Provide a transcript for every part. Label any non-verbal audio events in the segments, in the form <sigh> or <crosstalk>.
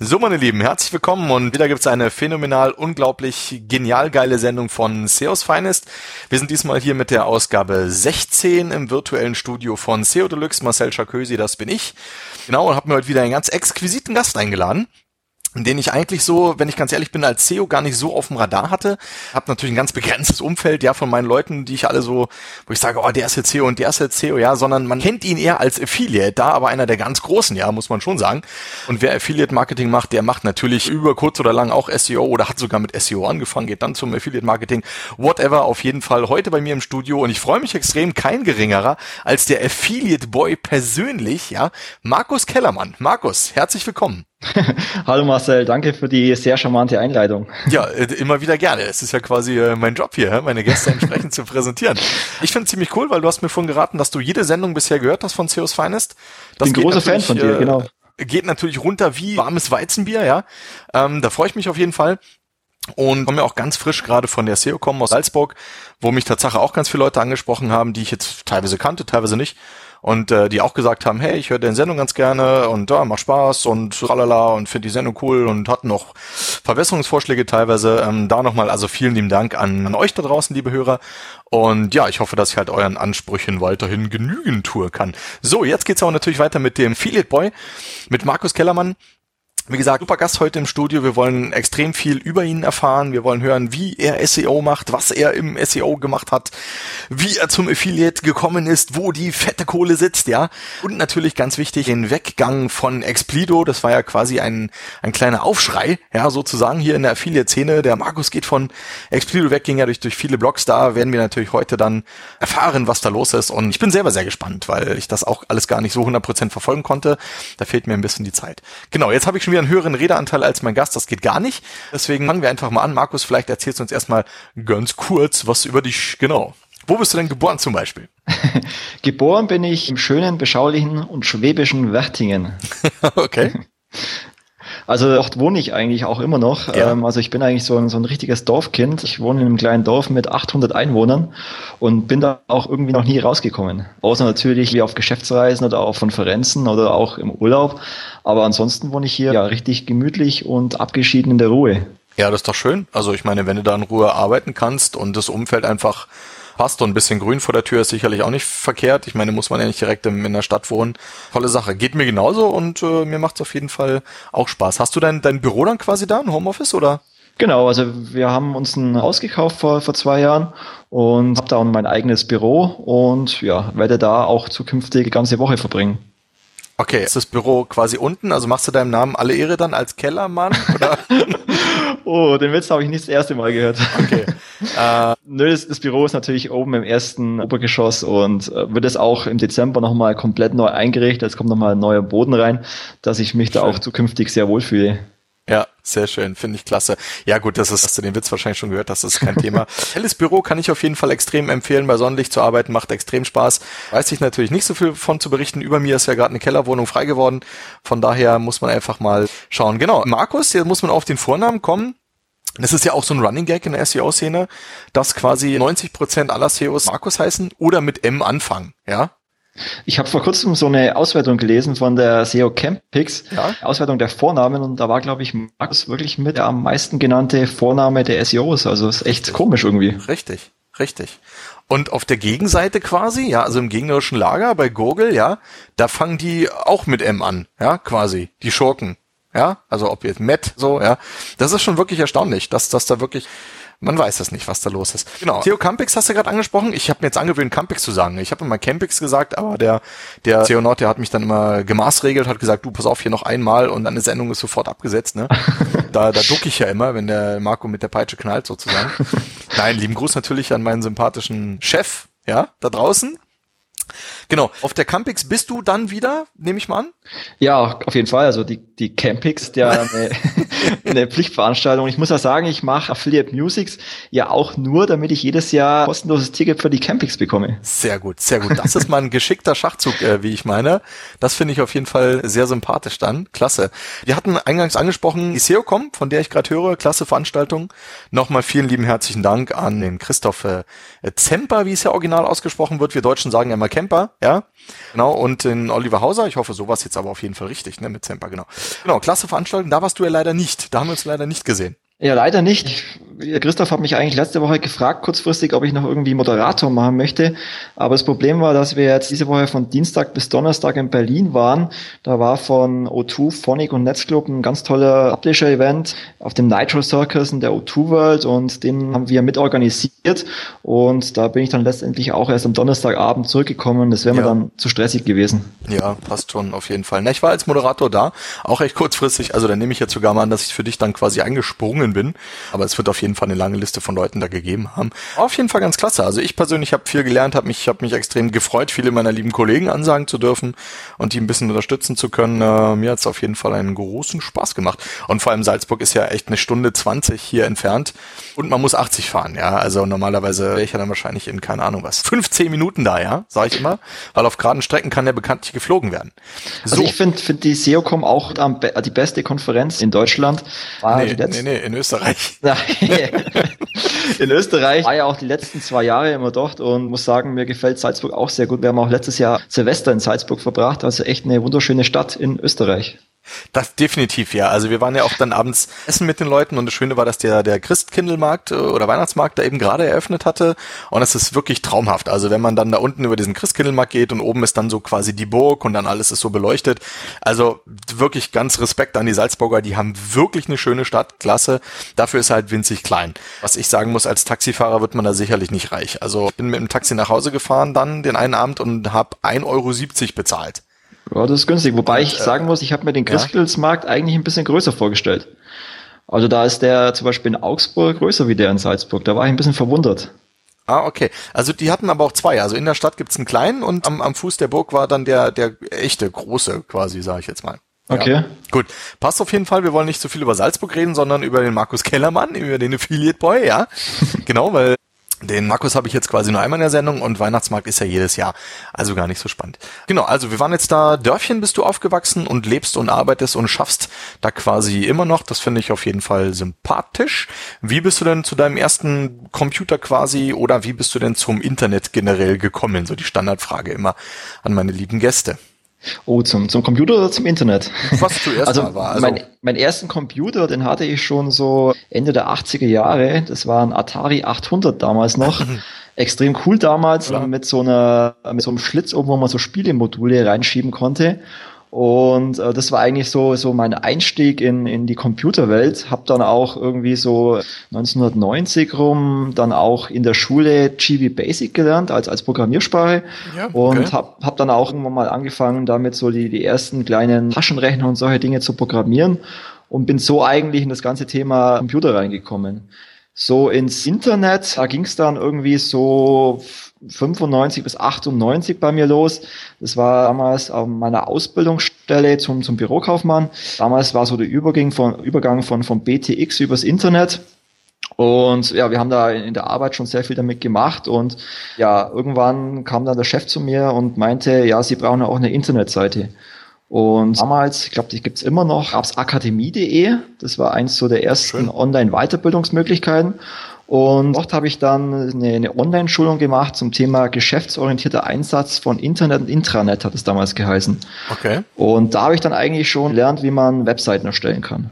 So, meine Lieben, herzlich willkommen und wieder gibt's eine phänomenal, unglaublich, genial geile Sendung von SEOs Finest. Wir sind diesmal hier mit der Ausgabe 16 im virtuellen Studio von SEO Deluxe. Marcel Charkösi, das bin ich. Genau, und habe mir heute wieder einen ganz exquisiten Gast eingeladen den ich eigentlich so, wenn ich ganz ehrlich bin, als SEO gar nicht so auf dem Radar hatte. Hab natürlich ein ganz begrenztes Umfeld, ja, von meinen Leuten, die ich alle so, wo ich sage, oh, der ist jetzt SEO und der ist jetzt SEO, ja, sondern man kennt ihn eher als Affiliate, da aber einer der ganz großen, ja, muss man schon sagen. Und wer Affiliate Marketing macht, der macht natürlich über kurz oder lang auch SEO oder hat sogar mit SEO angefangen, geht dann zum Affiliate Marketing, whatever, auf jeden Fall heute bei mir im Studio und ich freue mich extrem, kein geringerer als der Affiliate Boy persönlich, ja, Markus Kellermann. Markus, herzlich willkommen. <laughs> Hallo Marcel, danke für die sehr charmante Einleitung. Ja, äh, immer wieder gerne. Es ist ja quasi äh, mein Job hier, meine Gäste entsprechend zu präsentieren. Ich finde es ziemlich cool, weil du hast mir vorhin geraten, dass du jede Sendung bisher gehört hast von CEOs Finest. Das Bin großer Fan von dir, genau. Äh, geht natürlich runter wie warmes Weizenbier, ja. Ähm, da freue ich mich auf jeden Fall. Und komme ja auch ganz frisch gerade von der SEO-Com aus Salzburg, wo mich tatsächlich auch ganz viele Leute angesprochen haben, die ich jetzt teilweise kannte, teilweise nicht und äh, die auch gesagt haben, hey, ich höre den Sendung ganz gerne und da ja, macht Spaß und tralala und finde die Sendung cool und hatten noch Verbesserungsvorschläge teilweise. Ähm, da nochmal also vielen lieben Dank an, an euch da draußen, liebe Hörer. Und ja, ich hoffe, dass ich halt euren Ansprüchen weiterhin genügen tue kann. So, jetzt geht's auch natürlich weiter mit dem Affiliate Boy, mit Markus Kellermann. Wie gesagt, super Gast heute im Studio. Wir wollen extrem viel über ihn erfahren. Wir wollen hören, wie er SEO macht, was er im SEO gemacht hat, wie er zum Affiliate gekommen ist, wo die fette Kohle sitzt, ja. Und natürlich ganz wichtig, den Weggang von Explido. Das war ja quasi ein, ein kleiner Aufschrei, ja, sozusagen hier in der Affiliate-Szene. Der Markus geht von Explido weg, ging ja durch, durch viele Blogs. Da werden wir natürlich heute dann erfahren, was da los ist. Und ich bin selber sehr gespannt, weil ich das auch alles gar nicht so 100% verfolgen konnte. Da fehlt mir ein bisschen die Zeit. Genau, jetzt habe ich schon wieder einen höheren Redeanteil als mein Gast, das geht gar nicht. Deswegen fangen wir einfach mal an. Markus, vielleicht erzählst du uns erstmal ganz kurz was über dich, genau. Wo bist du denn geboren zum Beispiel? <laughs> geboren bin ich im schönen, beschaulichen und schwäbischen Wertingen. <laughs> okay. <laughs> Also dort wohne ich eigentlich auch immer noch. Ja. Ähm, also ich bin eigentlich so ein, so ein richtiges Dorfkind. Ich wohne in einem kleinen Dorf mit 800 Einwohnern und bin da auch irgendwie noch nie rausgekommen. Außer natürlich wie auf Geschäftsreisen oder auf Konferenzen oder auch im Urlaub. Aber ansonsten wohne ich hier ja richtig gemütlich und abgeschieden in der Ruhe. Ja, das ist doch schön. Also ich meine, wenn du da in Ruhe arbeiten kannst und das Umfeld einfach passt und ein bisschen Grün vor der Tür ist sicherlich auch nicht verkehrt. Ich meine, muss man ja nicht direkt in, in der Stadt wohnen. Tolle Sache. Geht mir genauso und äh, mir macht es auf jeden Fall auch Spaß. Hast du dein, dein Büro dann quasi da, ein Homeoffice oder? Genau, also wir haben uns ein Haus gekauft vor, vor zwei Jahren und habe da auch mein eigenes Büro und ja, werde da auch zukünftig die ganze Woche verbringen. Okay, ist das Büro quasi unten? Also machst du deinem Namen alle Ehre dann als Kellermann? Oder? <laughs> oh, den Witz habe ich nicht das erste Mal gehört. Okay. <laughs> Äh, Nö, das, das, Büro ist natürlich oben im ersten Obergeschoss und äh, wird es auch im Dezember nochmal komplett neu eingerichtet. Es kommt nochmal ein neuer Boden rein, dass ich mich Schön. da auch zukünftig sehr wohlfühle. Ja, sehr schön, finde ich klasse. Ja gut, das ist, hast du den Witz wahrscheinlich schon gehört, das ist kein Thema. <laughs> Helles Büro kann ich auf jeden Fall extrem empfehlen, bei Sonnenlicht zu arbeiten, macht extrem Spaß. Weiß ich natürlich nicht so viel von zu berichten. Über mir ist ja gerade eine Kellerwohnung frei geworden. Von daher muss man einfach mal schauen. Genau, Markus, hier muss man auf den Vornamen kommen. Das ist ja auch so ein Running Gag in der SEO-Szene, dass quasi 90 Prozent aller SEOs Markus heißen oder mit M anfangen, ja? Ich habe vor kurzem so eine Auswertung gelesen von der SEO Campix, ja? Auswertung der Vornamen und da war, glaube ich, Markus wirklich mit der am meisten genannte Vorname der SEOs. Also ist echt richtig. komisch irgendwie. Richtig, richtig. Und auf der Gegenseite quasi, ja, also im gegnerischen Lager bei Google, ja, da fangen die auch mit M an, ja, quasi, die Schurken. Ja, also ob jetzt Matt so, ja. Das ist schon wirklich erstaunlich, dass, dass da wirklich man weiß es nicht, was da los ist. Genau. Theo Campix hast du gerade angesprochen. Ich habe mir jetzt angewöhnt, Campix zu sagen. Ich habe immer Campix gesagt, aber der, der Theo Nord, der hat mich dann immer gemaßregelt, hat gesagt, du, pass auf, hier noch einmal und dann eine Sendung ist sofort abgesetzt. Ne? <laughs> da da duck ich ja immer, wenn der Marco mit der Peitsche knallt sozusagen. <laughs> Nein, lieben Gruß natürlich an meinen sympathischen Chef, ja, da draußen. Genau. Auf der Campix bist du dann wieder, nehme ich mal an? Ja, auf jeden Fall. Also die, die Campix, der eine, <laughs> eine Pflichtveranstaltung. Ich muss ja sagen, ich mache Affiliate Musics ja auch nur, damit ich jedes Jahr kostenloses Ticket für die Campix bekomme. Sehr gut, sehr gut. Das ist mal ein geschickter Schachzug, äh, wie ich meine. Das finde ich auf jeden Fall sehr sympathisch dann. Klasse. Wir hatten eingangs angesprochen, die SEOCom, von der ich gerade höre, klasse Veranstaltung. Nochmal vielen lieben herzlichen Dank an den Christoph äh, Zemper, wie es ja original ausgesprochen wird. Wir Deutschen sagen ja immer Campix Zemper, ja. Genau, und den Oliver Hauser, ich hoffe, sowas jetzt aber auf jeden Fall richtig, ne, mit Zemper, genau. Genau, klasse Veranstaltung, da warst du ja leider nicht, da haben wir uns leider nicht gesehen. Ja, leider nicht. Christoph hat mich eigentlich letzte Woche gefragt, kurzfristig, ob ich noch irgendwie Moderator machen möchte. Aber das Problem war, dass wir jetzt diese Woche von Dienstag bis Donnerstag in Berlin waren. Da war von O2, Phonic und Netzclub ein ganz toller Publisher-Event auf dem Nitro Circus in der O2 World und den haben wir mitorganisiert. Und da bin ich dann letztendlich auch erst am Donnerstagabend zurückgekommen. Das wäre ja. mir dann zu stressig gewesen. Ja, passt schon auf jeden Fall. Na, ich war als Moderator da, auch recht kurzfristig. Also da nehme ich jetzt sogar mal an, dass ich für dich dann quasi eingesprungen bin. Aber es wird auf jeden Fall eine lange Liste von Leuten da gegeben haben. Auf jeden Fall ganz klasse. Also ich persönlich habe viel gelernt, habe mich, hab mich extrem gefreut, viele meiner lieben Kollegen ansagen zu dürfen und die ein bisschen unterstützen zu können. Äh, mir hat es auf jeden Fall einen großen Spaß gemacht. Und vor allem Salzburg ist ja echt eine Stunde 20 hier entfernt und man muss 80 fahren, ja. Also normalerweise wäre ich ja dann wahrscheinlich in, keine Ahnung was, 15 Minuten da, ja, sage ich immer. Weil auf geraden Strecken kann ja bekanntlich geflogen werden. Also so. Also ich finde find die SEOCom auch die beste Konferenz in Deutschland. War nee, nee, nee, in Österreich. <laughs> <laughs> in Österreich war ja auch die letzten zwei Jahre immer dort und muss sagen, mir gefällt Salzburg auch sehr gut. Wir haben auch letztes Jahr Silvester in Salzburg verbracht, also echt eine wunderschöne Stadt in Österreich. Das definitiv, ja. Also wir waren ja auch dann abends essen mit den Leuten und das Schöne war, dass der, der Christkindlmarkt äh, oder Weihnachtsmarkt da eben gerade eröffnet hatte und es ist wirklich traumhaft. Also wenn man dann da unten über diesen Christkindlmarkt geht und oben ist dann so quasi die Burg und dann alles ist so beleuchtet. Also wirklich ganz Respekt an die Salzburger, die haben wirklich eine schöne Stadt, klasse. Dafür ist halt winzig klein. Was ich sagen muss, als Taxifahrer wird man da sicherlich nicht reich. Also ich bin mit dem Taxi nach Hause gefahren dann den einen Abend und habe 1,70 Euro bezahlt. Ja, das ist günstig. Wobei und, ich sagen muss, ich habe mir den Christkindlesmarkt ja? eigentlich ein bisschen größer vorgestellt. Also da ist der zum Beispiel in Augsburg größer wie der in Salzburg. Da war ich ein bisschen verwundert. Ah, okay. Also die hatten aber auch zwei. Also in der Stadt gibt's einen kleinen und am, am Fuß der Burg war dann der, der echte große quasi, sage ich jetzt mal. Okay. Ja. Gut. Passt auf jeden Fall. Wir wollen nicht so viel über Salzburg reden, sondern über den Markus Kellermann, über den Affiliate Boy, ja. <laughs> genau, weil den Markus habe ich jetzt quasi nur einmal in der Sendung und Weihnachtsmarkt ist ja jedes Jahr, also gar nicht so spannend. Genau, also wir waren jetzt da, Dörfchen bist du aufgewachsen und lebst und arbeitest und schaffst da quasi immer noch. Das finde ich auf jeden Fall sympathisch. Wie bist du denn zu deinem ersten Computer quasi oder wie bist du denn zum Internet generell gekommen? So die Standardfrage immer an meine lieben Gäste. Oh, zum, zum Computer oder zum Internet? Was zuerst also, war. Also mein, mein ersten Computer, den hatte ich schon so Ende der 80er Jahre. Das war ein Atari 800 damals noch. <laughs> Extrem cool damals, ja. mit so einer, mit so einem Schlitz oben, wo man so Spielemodule reinschieben konnte. Und äh, das war eigentlich so so mein Einstieg in, in die Computerwelt. Hab dann auch irgendwie so 1990 rum dann auch in der Schule GB Basic gelernt als als Programmiersprache ja, okay. und hab hab dann auch irgendwann mal angefangen damit so die die ersten kleinen Taschenrechner und solche Dinge zu programmieren und bin so eigentlich in das ganze Thema Computer reingekommen. So ins Internet, da ging es dann irgendwie so 95 bis 98 bei mir los. Das war damals auf meiner Ausbildungsstelle zum, zum Bürokaufmann. Damals war so der Übergang von, Übergang von, von BTX übers Internet. Und ja, wir haben da in der Arbeit schon sehr viel damit gemacht und ja, irgendwann kam dann der Chef zu mir und meinte, ja, Sie brauchen auch eine Internetseite. Und damals, ich glaube, die gibt's immer noch, gab's akademie.de. Das war eins so der ersten Online-Weiterbildungsmöglichkeiten. Und dort habe ich dann eine, eine Online-Schulung gemacht zum Thema geschäftsorientierter Einsatz von Internet und Intranet, hat es damals geheißen. Okay. Und da habe ich dann eigentlich schon gelernt, wie man Webseiten erstellen kann.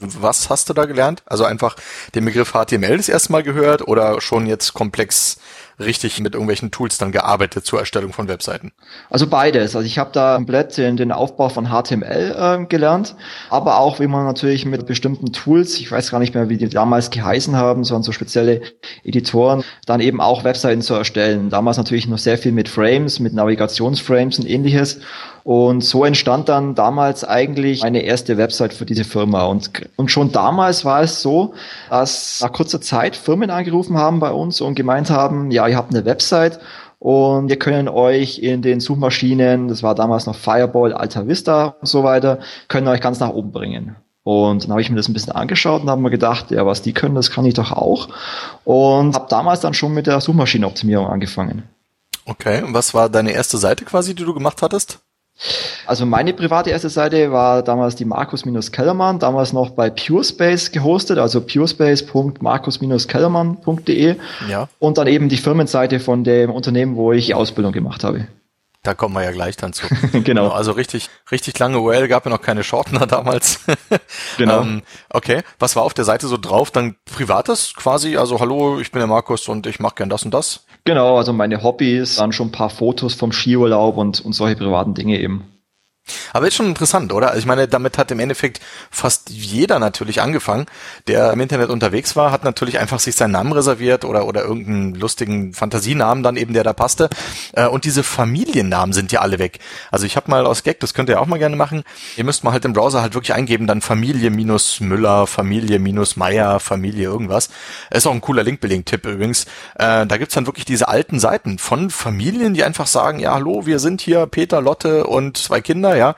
Was hast du da gelernt? Also einfach den Begriff HTML das erste Mal gehört oder schon jetzt komplex richtig mit irgendwelchen Tools dann gearbeitet zur Erstellung von Webseiten? Also beides. Also ich habe da komplett den, den Aufbau von HTML äh, gelernt, aber auch wie man natürlich mit bestimmten Tools, ich weiß gar nicht mehr, wie die damals geheißen haben, sondern so spezielle Editoren, dann eben auch Webseiten zu erstellen. Damals natürlich noch sehr viel mit Frames, mit Navigationsframes und ähnliches. Und so entstand dann damals eigentlich meine erste Website für diese Firma. Und, und schon damals war es so, dass nach kurzer Zeit Firmen angerufen haben bei uns und gemeint haben, ja, ihr habt eine Website und wir können euch in den Suchmaschinen, das war damals noch Fireball, Alta Vista und so weiter, können euch ganz nach oben bringen. Und dann habe ich mir das ein bisschen angeschaut und habe mir gedacht, ja, was die können, das kann ich doch auch. Und habe damals dann schon mit der Suchmaschinenoptimierung angefangen. Okay, und was war deine erste Seite quasi, die du gemacht hattest? Also meine private erste Seite war damals die Markus-Kellermann, damals noch bei PureSpace gehostet, also purespace.markus-kellermann.de. Ja. Und dann eben die Firmenseite von dem Unternehmen, wo ich die Ausbildung gemacht habe. Da kommen wir ja gleich dann zu. <laughs> genau. Also richtig, richtig lange URL gab ja noch keine Shortener damals. <laughs> genau. ähm, okay. Was war auf der Seite so drauf? Dann privates quasi. Also hallo, ich bin der Markus und ich mache gern das und das. Genau. Also meine Hobbys, dann schon ein paar Fotos vom Skiurlaub und, und solche privaten Dinge eben. Aber ist schon interessant, oder? Also ich meine, damit hat im Endeffekt fast jeder natürlich angefangen, der im Internet unterwegs war, hat natürlich einfach sich seinen Namen reserviert oder, oder irgendeinen lustigen Fantasienamen dann eben, der da passte. Äh, und diese Familiennamen sind ja alle weg. Also ich habe mal aus Gag, das könnt ihr auch mal gerne machen, ihr müsst mal halt im Browser halt wirklich eingeben, dann Familie minus Müller, Familie minus Meier, Familie irgendwas. Ist auch ein cooler Linkbuilding-Tipp übrigens. Äh, da gibt's dann wirklich diese alten Seiten von Familien, die einfach sagen, ja hallo, wir sind hier Peter, Lotte und zwei Kinder ja.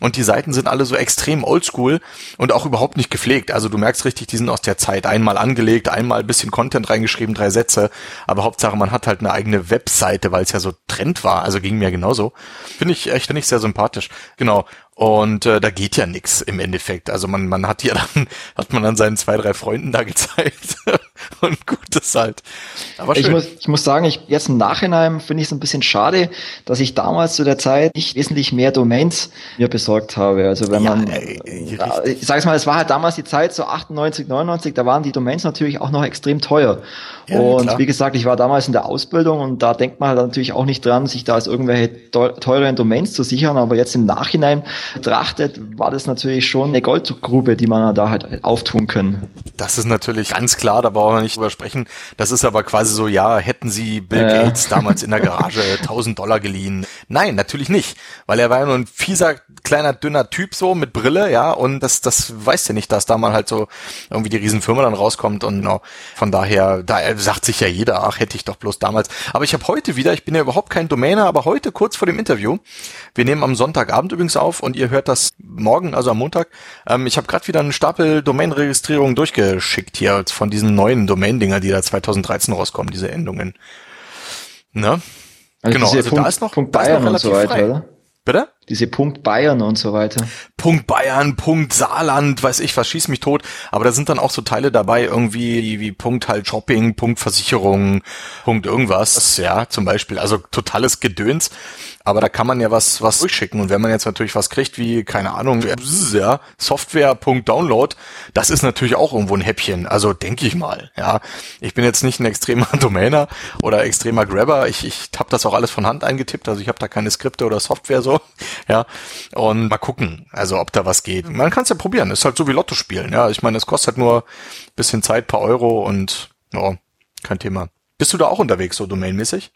Und die Seiten sind alle so extrem oldschool und auch überhaupt nicht gepflegt. Also du merkst richtig, die sind aus der Zeit einmal angelegt, einmal ein bisschen Content reingeschrieben, drei Sätze. Aber Hauptsache, man hat halt eine eigene Webseite, weil es ja so Trend war. Also ging mir genauso. Finde ich echt, ich sehr sympathisch. Genau. Und äh, da geht ja nix im Endeffekt. Also man, man hat ja dann, hat man dann seinen zwei, drei Freunden da gezeigt <laughs> <laughs> und gut ist halt. Aber schön. Ich, muss, ich muss sagen, ich, jetzt im Nachhinein finde ich es ein bisschen schade, dass ich damals zu der Zeit nicht wesentlich mehr Domains mir besorgt habe. Also wenn ja, man, ey, äh, ich sage es mal, es war halt damals die Zeit, so 98, 99, da waren die Domains natürlich auch noch extrem teuer. Ja, und klar. wie gesagt, ich war damals in der Ausbildung und da denkt man halt natürlich auch nicht dran, sich da als irgendwelche teuren Domains zu sichern, aber jetzt im Nachhinein betrachtet, war das natürlich schon eine Goldgrube, die man da halt auftun können. Das ist natürlich ganz klar, da brauchen wir nicht drüber sprechen. Das ist aber quasi so, ja, hätten Sie Bill äh. Gates damals in der <laughs> Garage 1000 Dollar geliehen? Nein, natürlich nicht, weil er war ja nur ein fieser, kleiner, dünner Typ so mit Brille, ja, und das, das weiß ja nicht, dass da mal halt so irgendwie die Riesenfirma dann rauskommt und no, von daher, da sagt sich ja jeder, ach, hätte ich doch bloß damals. Aber ich habe heute wieder, ich bin ja überhaupt kein Domainer, aber heute kurz vor dem Interview, wir nehmen am Sonntagabend übrigens auf und ihr hört das morgen, also am Montag. Ähm, ich habe gerade wieder einen Stapel Domain-Registrierungen durchgeschickt hier von diesen neuen Domain-Dinger, die da 2013 rauskommen, diese Endungen. Ne? Also genau, also Punkt, da ist noch, Punkt Bayern noch und so weiter, frei. oder? Bitte? Diese Punkt Bayern und so weiter. Punkt Bayern, Punkt Saarland, weiß ich was, schieß mich tot. Aber da sind dann auch so Teile dabei, irgendwie wie Punkt halt Shopping, Punkt Versicherung, Punkt irgendwas. Ja, zum Beispiel. Also totales Gedöns. Aber da kann man ja was, was durchschicken. Und wenn man jetzt natürlich was kriegt wie, keine Ahnung, ja, Software.download, das ist natürlich auch irgendwo ein Häppchen. Also denke ich mal, ja. Ich bin jetzt nicht ein extremer <laughs> Domainer oder extremer Grabber. Ich, ich habe das auch alles von Hand eingetippt. Also ich habe da keine Skripte oder Software so, ja. Und mal gucken, also ob da was geht. Man kann es ja probieren. Ist halt so wie Lotto spielen, ja. Ich meine, es kostet halt nur bisschen Zeit, paar Euro und, ja, kein Thema. Bist du da auch unterwegs, so domainmäßig?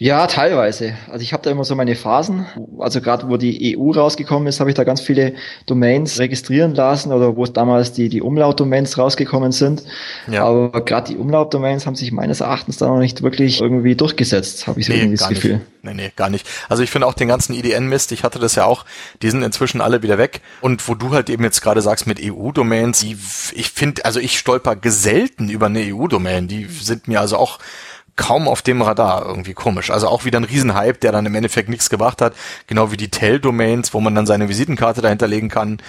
Ja, teilweise. Also ich habe da immer so meine Phasen. Also gerade wo die EU rausgekommen ist, habe ich da ganz viele Domains registrieren lassen oder wo es damals die, die Umlaut-Domains rausgekommen sind. Ja. Aber gerade die Umlaut-Domains haben sich meines Erachtens da noch nicht wirklich irgendwie durchgesetzt, habe ich so nee, irgendwie das Gefühl. Nicht. Nee, nee, gar nicht. Also ich finde auch den ganzen IDN-Mist, ich hatte das ja auch, die sind inzwischen alle wieder weg. Und wo du halt eben jetzt gerade sagst mit EU-Domains, ich finde, also ich stolper geselten über eine EU-Domain. Die sind mir also auch kaum auf dem Radar irgendwie komisch. Also auch wieder ein Riesenhype, der dann im Endeffekt nichts gebracht hat. Genau wie die Tell-Domains, wo man dann seine Visitenkarte dahinter legen kann.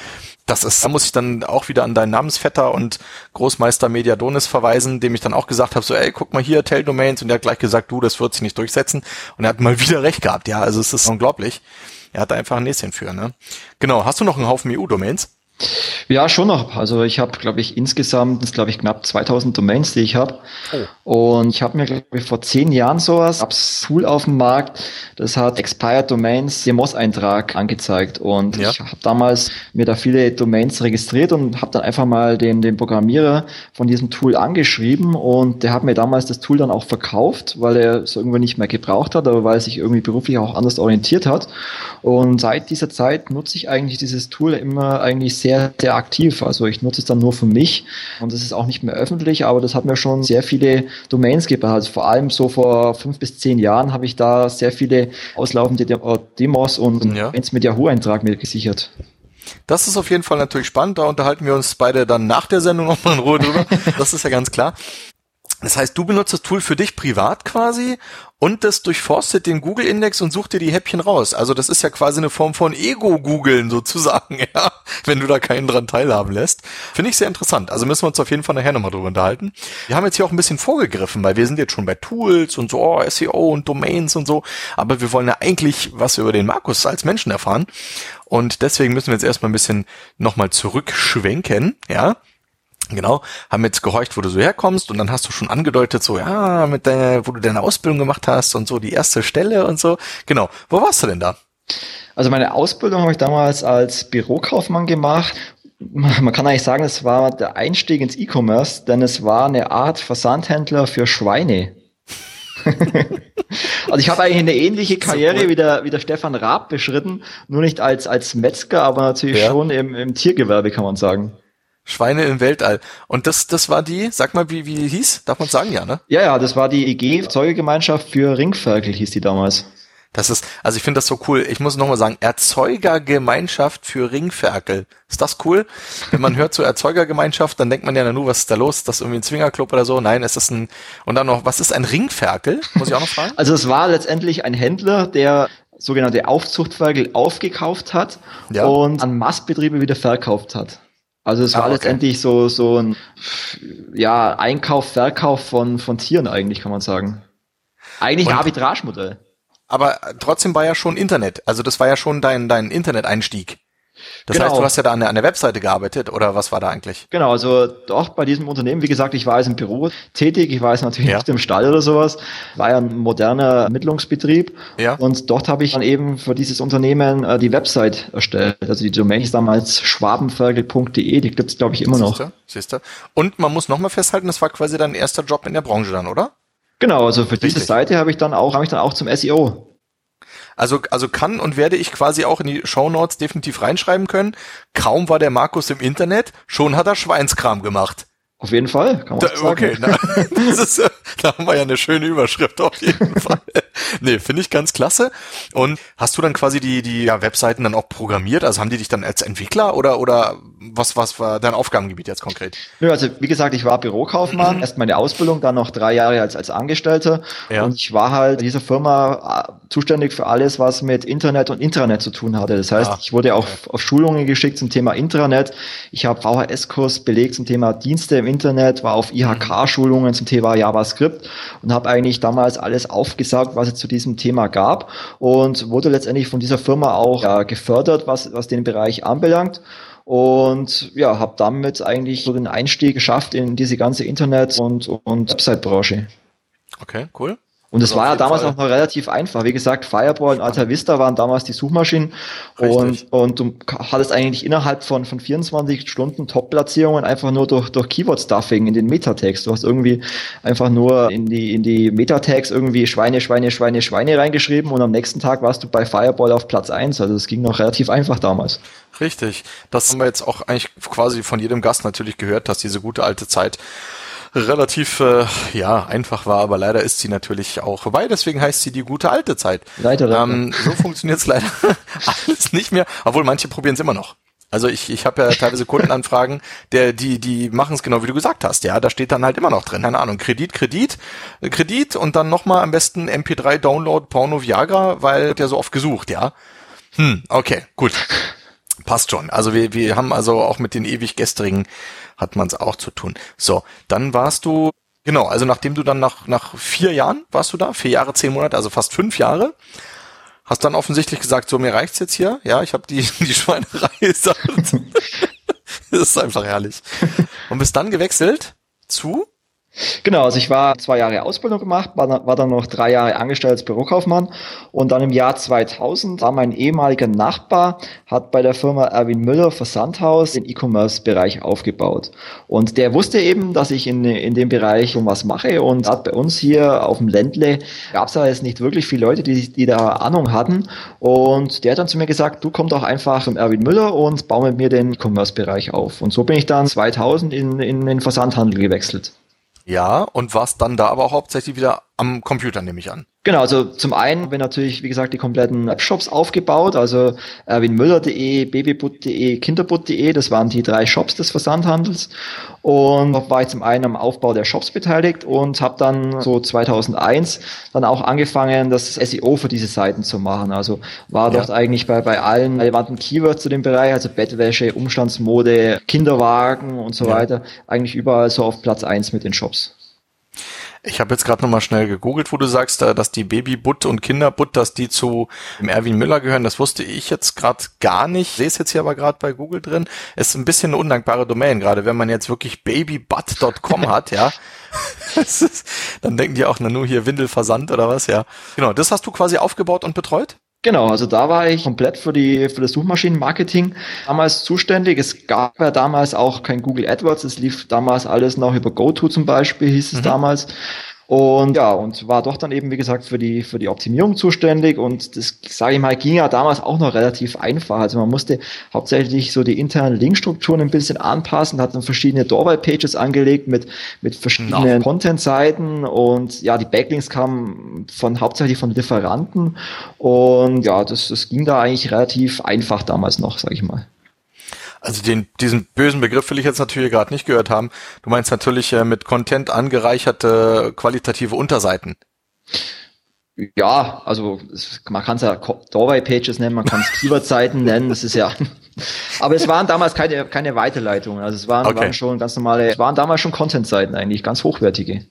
Das ist, da muss ich dann auch wieder an deinen Namensvetter und Großmeister Mediadonis verweisen, dem ich dann auch gesagt habe, so, ey, guck mal hier, Tell-Domains. Und er hat gleich gesagt, du, das wird sich nicht durchsetzen. Und er hat mal <laughs> wieder recht gehabt. Ja, also es ist unglaublich. Er hat da einfach ein Näschen für, ne? Genau. Hast du noch einen Haufen EU-Domains? Ja, schon noch. Also ich habe, glaube ich, insgesamt, glaube ich, knapp 2000 Domains, die ich habe. Oh. Und ich habe mir, glaube ich, vor zehn Jahren sowas, gab's Tool auf dem Markt, das hat Expired Domains CMOS-Eintrag angezeigt. Und ja. ich habe damals mir da viele Domains registriert und habe dann einfach mal den, den Programmierer von diesem Tool angeschrieben und der hat mir damals das Tool dann auch verkauft, weil er es irgendwie nicht mehr gebraucht hat, aber weil er sich irgendwie beruflich auch anders orientiert hat. Und seit dieser Zeit nutze ich eigentlich dieses Tool immer eigentlich sehr sehr, sehr aktiv. Also ich nutze es dann nur für mich und es ist auch nicht mehr öffentlich, aber das hat mir schon sehr viele Domains gebracht. Also vor allem so vor fünf bis zehn Jahren habe ich da sehr viele auslaufende Demos und ja. mit Yahoo-Eintrag mir gesichert. Das ist auf jeden Fall natürlich spannend. Da unterhalten wir uns beide dann nach der Sendung nochmal in Ruhe drüber. <laughs> das ist ja ganz klar. Das heißt, du benutzt das Tool für dich privat quasi und das durchforstet den Google-Index und sucht dir die Häppchen raus. Also das ist ja quasi eine Form von Ego-Googeln sozusagen, <laughs> ja, wenn du da keinen dran teilhaben lässt. Finde ich sehr interessant. Also müssen wir uns auf jeden Fall nachher nochmal drüber unterhalten. Wir haben jetzt hier auch ein bisschen vorgegriffen, weil wir sind jetzt schon bei Tools und so, oh, SEO und Domains und so, aber wir wollen ja eigentlich was über den Markus als Menschen erfahren. Und deswegen müssen wir jetzt erstmal ein bisschen nochmal zurückschwenken, ja. Genau, haben jetzt gehorcht, wo du so herkommst und dann hast du schon angedeutet, so ja, mit deiner, wo du deine Ausbildung gemacht hast und so die erste Stelle und so. Genau, wo warst du denn da? Also meine Ausbildung habe ich damals als Bürokaufmann gemacht. Man kann eigentlich sagen, es war der Einstieg ins E-Commerce, denn es war eine Art Versandhändler für Schweine. <laughs> also ich habe eigentlich eine ähnliche Karriere wie, der, wie der Stefan Raab beschritten, nur nicht als, als Metzger, aber natürlich ja. schon im, im Tiergewerbe, kann man sagen. Schweine im Weltall. Und das, das war die, sag mal, wie, wie hieß? Darf man sagen, ja, ne? Ja, ja, das war die EG Zeugegemeinschaft für Ringferkel, hieß die damals. Das ist, also ich finde das so cool. Ich muss nochmal sagen, Erzeugergemeinschaft für Ringferkel. Ist das cool? Wenn man hört so Erzeugergemeinschaft, dann denkt man ja nur, was ist da los? Ist das irgendwie ein Zwingerclub oder so? Nein, es ist ein, und dann noch, was ist ein Ringferkel? Muss ich auch noch fragen? <laughs> Also es war letztendlich ein Händler, der sogenannte Aufzuchtferkel aufgekauft hat ja. und an Mastbetriebe wieder verkauft hat. Also es ah, war okay. letztendlich so, so ein ja, Einkauf, Verkauf von, von Tieren eigentlich, kann man sagen. Eigentlich ein Arbitragemodell. Aber trotzdem war ja schon Internet. Also das war ja schon dein, dein Internet-Einstieg. Das genau. heißt, du hast ja da an der, an der Webseite gearbeitet oder was war da eigentlich? Genau, also doch bei diesem Unternehmen, wie gesagt, ich war jetzt im Büro tätig, ich war jetzt natürlich ja. nicht im Stall oder sowas, war ja ein moderner Ermittlungsbetrieb ja. und dort habe ich dann eben für dieses Unternehmen äh, die Website erstellt. Also die Domain ist damals schwabenferkel.de, die gibt's glaube ich immer noch. Siehste, siehste. Und man muss nochmal festhalten, das war quasi dein erster Job in der Branche dann, oder? Genau, also für Richtig. diese Seite habe ich dann auch, habe ich dann auch zum SEO also, also kann und werde ich quasi auch in die Show Notes definitiv reinschreiben können. Kaum war der Markus im Internet, schon hat er Schweinskram gemacht. Auf jeden Fall, kann man da, sagen. Okay, na, <laughs> das ist, äh, da haben wir ja eine schöne Überschrift auf jeden <laughs> Fall. nee, finde ich ganz klasse. Und hast du dann quasi die, die ja, Webseiten dann auch programmiert? Also haben die dich dann als Entwickler oder, oder was, was war dein Aufgabengebiet jetzt konkret? Nö, also wie gesagt, ich war Bürokaufmann, mhm. erst meine Ausbildung, dann noch drei Jahre als, als Angestellter. Ja. Und ich war halt in dieser Firma äh, zuständig für alles, was mit Internet und Intranet zu tun hatte. Das heißt, ah, ich wurde auch auf Schulungen geschickt zum Thema Intranet. Ich habe VHS-Kurs belegt zum Thema Dienste im Internet, war auf IHK-Schulungen zum Thema JavaScript und habe eigentlich damals alles aufgesagt, was es zu diesem Thema gab und wurde letztendlich von dieser Firma auch ja, gefördert, was, was den Bereich anbelangt und ja, habe damit eigentlich so den Einstieg geschafft in diese ganze Internet- und, und Website-Branche. Okay, cool. Und es also war ja damals Fall. auch noch relativ einfach. Wie gesagt, Fireball und Alta Vista waren damals die Suchmaschinen und, und du hattest eigentlich innerhalb von, von 24 Stunden Top-Platzierungen einfach nur durch, durch Keyword-Stuffing in den Meta-Tags. Du hast irgendwie einfach nur in die, in die Meta-Tags irgendwie Schweine, Schweine, Schweine, Schweine reingeschrieben und am nächsten Tag warst du bei Fireball auf Platz eins. Also es ging noch relativ einfach damals. Richtig. Das haben wir jetzt auch eigentlich quasi von jedem Gast natürlich gehört, dass diese gute alte Zeit relativ äh, ja einfach war, aber leider ist sie natürlich auch vorbei. Deswegen heißt sie die gute alte Zeit. Leider. Ähm, so funktioniert es <laughs> leider alles nicht mehr, obwohl manche probieren es immer noch. Also ich, ich habe ja teilweise Kundenanfragen, der, die, die machen es genau wie du gesagt hast. Ja, da steht dann halt immer noch drin, keine Ahnung, Kredit, Kredit, Kredit und dann nochmal am besten MP3 Download Porno Viagra, weil der so oft gesucht, ja. Hm, okay, gut. Passt schon. Also wir, wir haben also auch mit den ewig gestrigen hat man es auch zu tun. So, dann warst du, genau, also nachdem du dann nach, nach vier Jahren warst du da, vier Jahre, zehn Monate, also fast fünf Jahre, hast dann offensichtlich gesagt, so mir reicht's jetzt hier, ja, ich habe die, <laughs> die Schweinerei gesagt. <laughs> <laughs> das ist einfach herrlich. Und bist dann gewechselt zu Genau, also ich war zwei Jahre Ausbildung gemacht, war, war dann noch drei Jahre angestellt als Bürokaufmann und dann im Jahr 2000 war mein ehemaliger Nachbar, hat bei der Firma Erwin Müller Versandhaus den E-Commerce-Bereich aufgebaut. Und der wusste eben, dass ich in, in dem Bereich schon was mache und hat bei uns hier auf dem Ländle gab es ja jetzt nicht wirklich viele Leute, die, die da Ahnung hatten und der hat dann zu mir gesagt, du komm doch einfach zum Erwin Müller und bau mit mir den E-Commerce-Bereich auf. Und so bin ich dann 2000 in, in den Versandhandel gewechselt. Ja, und warst dann da aber auch hauptsächlich wieder am Computer, nehme ich an. Genau, also zum einen haben wir natürlich, wie gesagt, die kompletten Webshops aufgebaut, also erwinmüller.de, babybutt.de, kinderbutt.de, das waren die drei Shops des Versandhandels. Und war ich zum einen am Aufbau der Shops beteiligt und habe dann so 2001 dann auch angefangen, das SEO für diese Seiten zu machen. Also war ja. dort eigentlich bei, bei allen relevanten Keywords zu dem Bereich, also Bettwäsche, Umstandsmode, Kinderwagen und so ja. weiter, eigentlich überall so auf Platz eins mit den Shops. Ich habe jetzt gerade nochmal schnell gegoogelt, wo du sagst, äh, dass die Babybutt und Kinderbutt, dass die zu Erwin Müller gehören. Das wusste ich jetzt gerade gar nicht. Sehe es jetzt hier aber gerade bei Google drin. Ist ein bisschen eine undankbare Domain, gerade wenn man jetzt wirklich babybutt.com <laughs> hat, ja. Ist, dann denken die auch, na nur hier Windelversand oder was, ja. Genau, das hast du quasi aufgebaut und betreut? Genau, also da war ich komplett für die für das Suchmaschinenmarketing damals zuständig. Es gab ja damals auch kein Google AdWords, es lief damals alles noch über GoTo zum Beispiel, hieß es mhm. damals. Und ja, und war doch dann eben, wie gesagt, für die, für die Optimierung zuständig. Und das, sage ich mal, ging ja damals auch noch relativ einfach. Also man musste hauptsächlich so die internen Linkstrukturen ein bisschen anpassen, hat dann verschiedene Doorway-Pages angelegt mit, mit verschiedenen no. Content-Seiten. Und ja, die Backlinks kamen von hauptsächlich von Lieferanten. Und ja, das, das ging da eigentlich relativ einfach damals noch, sage ich mal. Also den, diesen bösen Begriff will ich jetzt natürlich gerade nicht gehört haben. Du meinst natürlich äh, mit Content angereicherte qualitative Unterseiten. Ja, also man kann es ja Doorway-Pages nennen, man kann es <laughs> Keyword-Seiten nennen, das ist ja. <laughs> Aber es waren damals keine, keine Weiterleitungen, also es waren, okay. waren schon ganz normale, es waren damals schon Content-Seiten eigentlich, ganz hochwertige.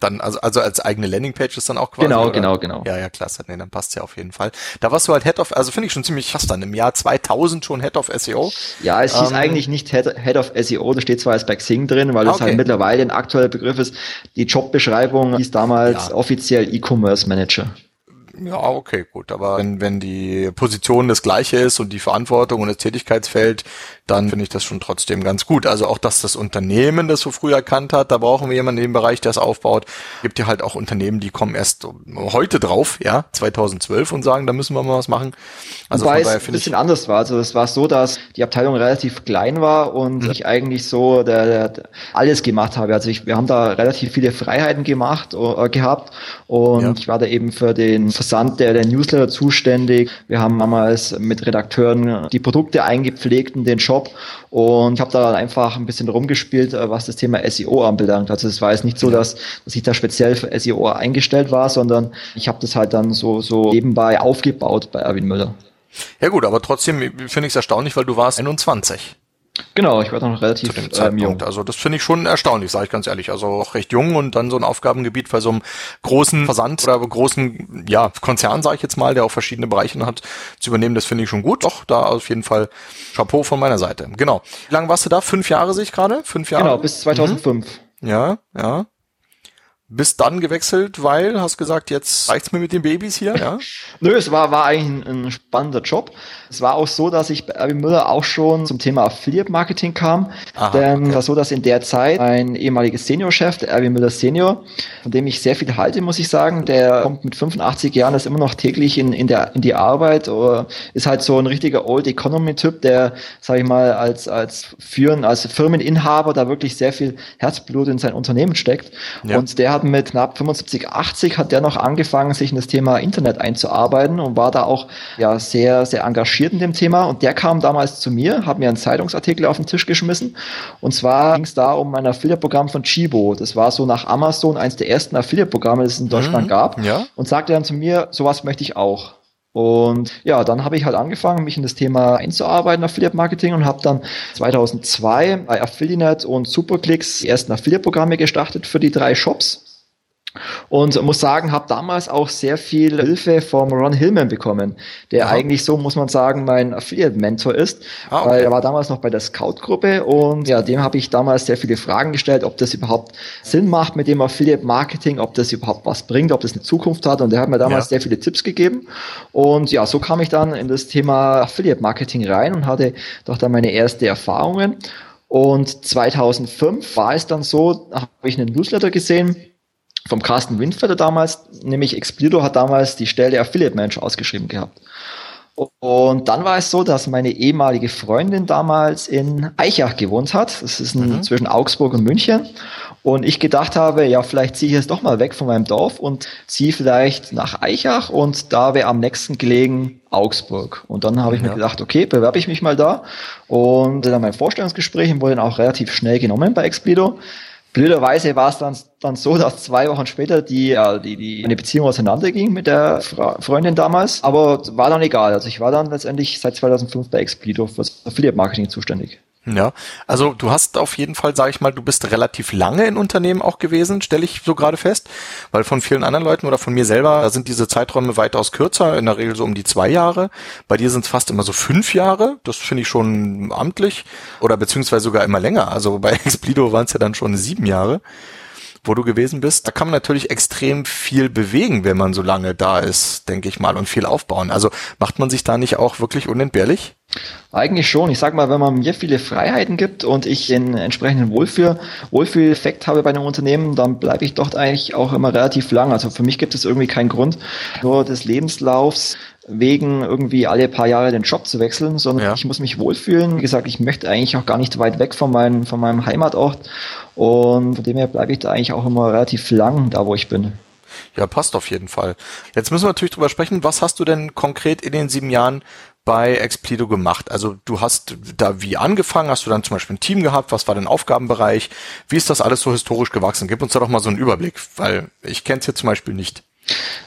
Dann, also, also als eigene Landingpages dann auch quasi. Genau, oder? genau, genau. Ja, ja, klasse. Nee, dann passt ja auf jeden Fall. Da warst du halt Head of, also finde ich schon ziemlich krass dann im Jahr 2000 schon Head of SEO. Ja, es hieß ähm, eigentlich nicht Head, Head of SEO, da steht zwar als bei Xing drin, weil es okay. halt mittlerweile ein aktueller Begriff ist. Die Jobbeschreibung hieß damals ja. offiziell E-Commerce Manager. Ja, okay, gut. Aber wenn, wenn die Position das gleiche ist und die Verantwortung und das Tätigkeitsfeld, dann finde ich das schon trotzdem ganz gut. Also auch, dass das Unternehmen das so früh erkannt hat, da brauchen wir jemanden im Bereich, der es aufbaut. Gibt ja halt auch Unternehmen, die kommen erst heute drauf, ja, 2012 und sagen, da müssen wir mal was machen. Also Wobei es ein bisschen anders war. Also es war so, dass die Abteilung relativ klein war und mhm. ich eigentlich so der, der, alles gemacht habe. Also ich, wir haben da relativ viele Freiheiten gemacht äh, gehabt und ja. ich war da eben für den Versand der, der Newsletter zuständig. Wir haben damals mit Redakteuren die Produkte eingepflegt in den Shop Shop und ich habe da einfach ein bisschen rumgespielt, äh, was das Thema SEO anbelangt. Also es war jetzt nicht so, dass, dass ich da speziell für SEO eingestellt war, sondern ich habe das halt dann so, so nebenbei aufgebaut bei Erwin Müller. Ja gut, aber trotzdem finde ich es erstaunlich, weil du warst 21. Genau, ich war noch relativ zu dem ähm, Zeitpunkt. jung. Also das finde ich schon erstaunlich, sage ich ganz ehrlich. Also auch recht jung und dann so ein Aufgabengebiet bei so einem großen Versand oder großen ja, Konzern, sage ich jetzt mal, der auch verschiedene Bereiche hat, zu übernehmen, das finde ich schon gut. Doch, da auf jeden Fall Chapeau von meiner Seite. Genau. Wie lange warst du da? Fünf Jahre sehe ich gerade? Fünf Jahre? Genau, bis 2005. Mhm. Ja, ja bist dann gewechselt, weil hast gesagt, jetzt reicht's mir mit den Babys hier, ja? <laughs> Nö, es war, war eigentlich ein, ein, spannender Job. Es war auch so, dass ich bei Erwin Müller auch schon zum Thema Affiliate Marketing kam. Aha, denn okay. es war so, dass in der Zeit ein ehemaliges Seniorchef, der Erwin Müller Senior, von dem ich sehr viel halte, muss ich sagen, der kommt mit 85 Jahren, ist immer noch täglich in, in, der, in die Arbeit, oder ist halt so ein richtiger Old Economy Typ, der, sag ich mal, als, als führen, als Firmeninhaber da wirklich sehr viel Herzblut in sein Unternehmen steckt. Ja. Und der hat hat mit knapp 75, 80 hat der noch angefangen, sich in das Thema Internet einzuarbeiten und war da auch ja sehr, sehr engagiert in dem Thema. Und der kam damals zu mir, hat mir einen Zeitungsartikel auf den Tisch geschmissen. Und zwar ging es da um ein Affiliate-Programm von Chibo. Das war so nach Amazon eins der ersten Affiliate-Programme, das es in Deutschland mhm, gab. Ja. Und sagte dann zu mir, sowas möchte ich auch. Und ja, dann habe ich halt angefangen, mich in das Thema einzuarbeiten, Affiliate Marketing, und habe dann 2002 bei Affiliate und Superclicks die ersten Affiliate-Programme gestartet für die drei Shops. Und muss sagen, habe damals auch sehr viel Hilfe vom Ron Hillman bekommen, der ja. eigentlich so, muss man sagen, mein Affiliate-Mentor ist, ah, okay. weil er war damals noch bei der Scout-Gruppe und ja, dem habe ich damals sehr viele Fragen gestellt, ob das überhaupt Sinn macht mit dem Affiliate-Marketing, ob das überhaupt was bringt, ob das eine Zukunft hat und der hat mir damals ja. sehr viele Tipps gegeben und ja, so kam ich dann in das Thema Affiliate-Marketing rein und hatte doch dann meine erste Erfahrungen und 2005 war es dann so, habe ich einen Newsletter gesehen, vom Carsten Windfelder damals, nämlich Explido hat damals die Stelle Affiliate Manager ausgeschrieben gehabt. Und dann war es so, dass meine ehemalige Freundin damals in Eichach gewohnt hat. Das ist mhm. zwischen Augsburg und München. Und ich gedacht habe, ja, vielleicht ziehe ich jetzt doch mal weg von meinem Dorf und ziehe vielleicht nach Eichach und da wäre am nächsten gelegen Augsburg. Und dann habe ich ja. mir gedacht, okay, bewerbe ich mich mal da. Und dann mein Vorstellungsgespräch wurde dann auch relativ schnell genommen bei Explido. Blöderweise war es dann, dann so, dass zwei Wochen später die, die, die eine Beziehung auseinanderging mit der Freundin damals, aber war dann egal. Also ich war dann letztendlich seit 2005 bei Explido für das Affiliate Marketing zuständig. Ja, also du hast auf jeden Fall, sage ich mal, du bist relativ lange in Unternehmen auch gewesen, stelle ich so gerade fest, weil von vielen anderen Leuten oder von mir selber sind diese Zeiträume weitaus kürzer, in der Regel so um die zwei Jahre. Bei dir sind es fast immer so fünf Jahre, das finde ich schon amtlich oder beziehungsweise sogar immer länger. Also bei <laughs> Explido waren es ja dann schon sieben Jahre wo du gewesen bist. Da kann man natürlich extrem viel bewegen, wenn man so lange da ist, denke ich mal, und viel aufbauen. Also macht man sich da nicht auch wirklich unentbehrlich? Eigentlich schon. Ich sag mal, wenn man mir viele Freiheiten gibt und ich den entsprechenden Wohlfühl, Wohlfühleffekt habe bei einem Unternehmen, dann bleibe ich dort eigentlich auch immer relativ lang. Also für mich gibt es irgendwie keinen Grund, nur des Lebenslaufs wegen irgendwie alle paar Jahre den Job zu wechseln, sondern ja. ich muss mich wohlfühlen. Wie gesagt, ich möchte eigentlich auch gar nicht weit weg von meinem, von meinem Heimatort und von dem her bleibe ich da eigentlich auch immer relativ lang da, wo ich bin. Ja, passt auf jeden Fall. Jetzt müssen wir natürlich drüber sprechen, was hast du denn konkret in den sieben Jahren bei Explido gemacht? Also du hast da wie angefangen, hast du dann zum Beispiel ein Team gehabt, was war dein Aufgabenbereich? Wie ist das alles so historisch gewachsen? Gib uns da doch mal so einen Überblick, weil ich kenne es hier zum Beispiel nicht.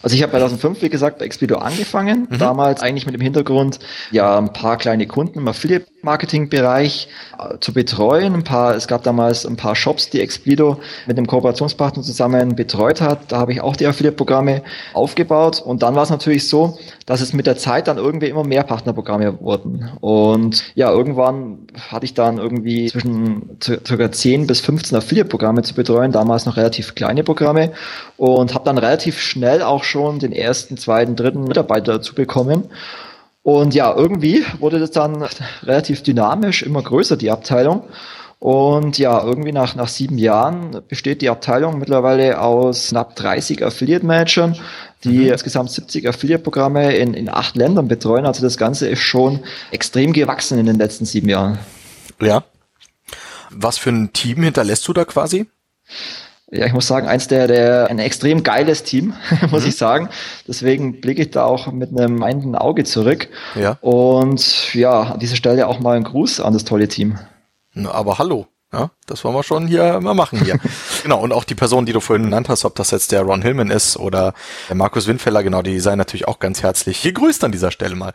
Also ich habe 2005, wie gesagt, bei Expedo angefangen. Mhm. Damals eigentlich mit dem Hintergrund, ja, ein paar kleine Kunden im Affiliate-Marketing-Bereich äh, zu betreuen. Ein paar, es gab damals ein paar Shops, die Expedo mit einem Kooperationspartner zusammen betreut hat. Da habe ich auch die Affiliate-Programme aufgebaut. Und dann war es natürlich so, dass es mit der Zeit dann irgendwie immer mehr Partnerprogramme wurden. Und ja, irgendwann hatte ich dann irgendwie zwischen ca. 10 bis 15 Affiliate-Programme zu betreuen, damals noch relativ kleine Programme und habe dann relativ schnell auch schon den ersten, zweiten, dritten Mitarbeiter dazu bekommen. Und ja, irgendwie wurde das dann relativ dynamisch, immer größer, die Abteilung. Und ja, irgendwie nach, nach sieben Jahren besteht die Abteilung mittlerweile aus knapp 30 Affiliate-Managern, die mhm. insgesamt 70 Affiliate-Programme in, in acht Ländern betreuen. Also das Ganze ist schon extrem gewachsen in den letzten sieben Jahren. Ja. Was für ein Team hinterlässt du da quasi? Ja, ich muss sagen, eins der, der ein extrem geiles Team, <laughs> muss mhm. ich sagen. Deswegen blicke ich da auch mit einem meinenden Auge zurück. Ja. Und ja, an dieser Stelle auch mal ein Gruß an das tolle Team. Na, aber hallo. Ja, das wollen wir schon hier mal machen hier. <laughs> genau, und auch die Person, die du vorhin genannt hast, ob das jetzt der Ron Hillman ist oder der Markus Windfeller, genau, die seien natürlich auch ganz herzlich gegrüßt an dieser Stelle mal.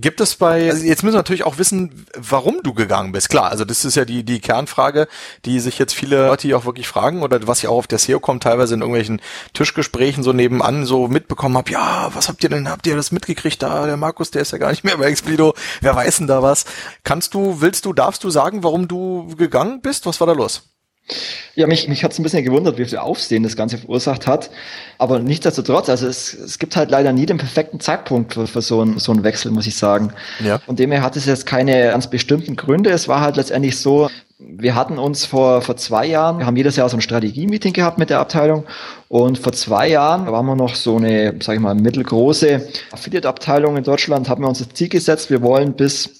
Gibt es bei, also jetzt müssen wir natürlich auch wissen, warum du gegangen bist. Klar, also das ist ja die, die Kernfrage, die sich jetzt viele Leute hier auch wirklich fragen oder was ich auch auf der SEO kommt, teilweise in irgendwelchen Tischgesprächen so nebenan so mitbekommen habe, ja, was habt ihr denn, habt ihr das mitgekriegt da, der Markus, der ist ja gar nicht mehr bei Explido, wer weiß denn da was? Kannst du, willst du, darfst du sagen, warum du gegangen bist? Was war da los? Ja, mich, mich hat es ein bisschen gewundert, wie viel Aufsehen das Ganze verursacht hat. Aber nichtsdestotrotz, also es, es gibt halt leider nie den perfekten Zeitpunkt für, für so, ein, so einen Wechsel, muss ich sagen. Ja. Von dem her hat es jetzt keine ganz bestimmten Gründe. Es war halt letztendlich so, wir hatten uns vor, vor zwei Jahren, wir haben jedes Jahr so ein Strategie-Meeting gehabt mit der Abteilung und vor zwei Jahren waren wir noch so eine, sage ich mal, mittelgroße Affiliate-Abteilung in Deutschland, haben wir uns das Ziel gesetzt, wir wollen bis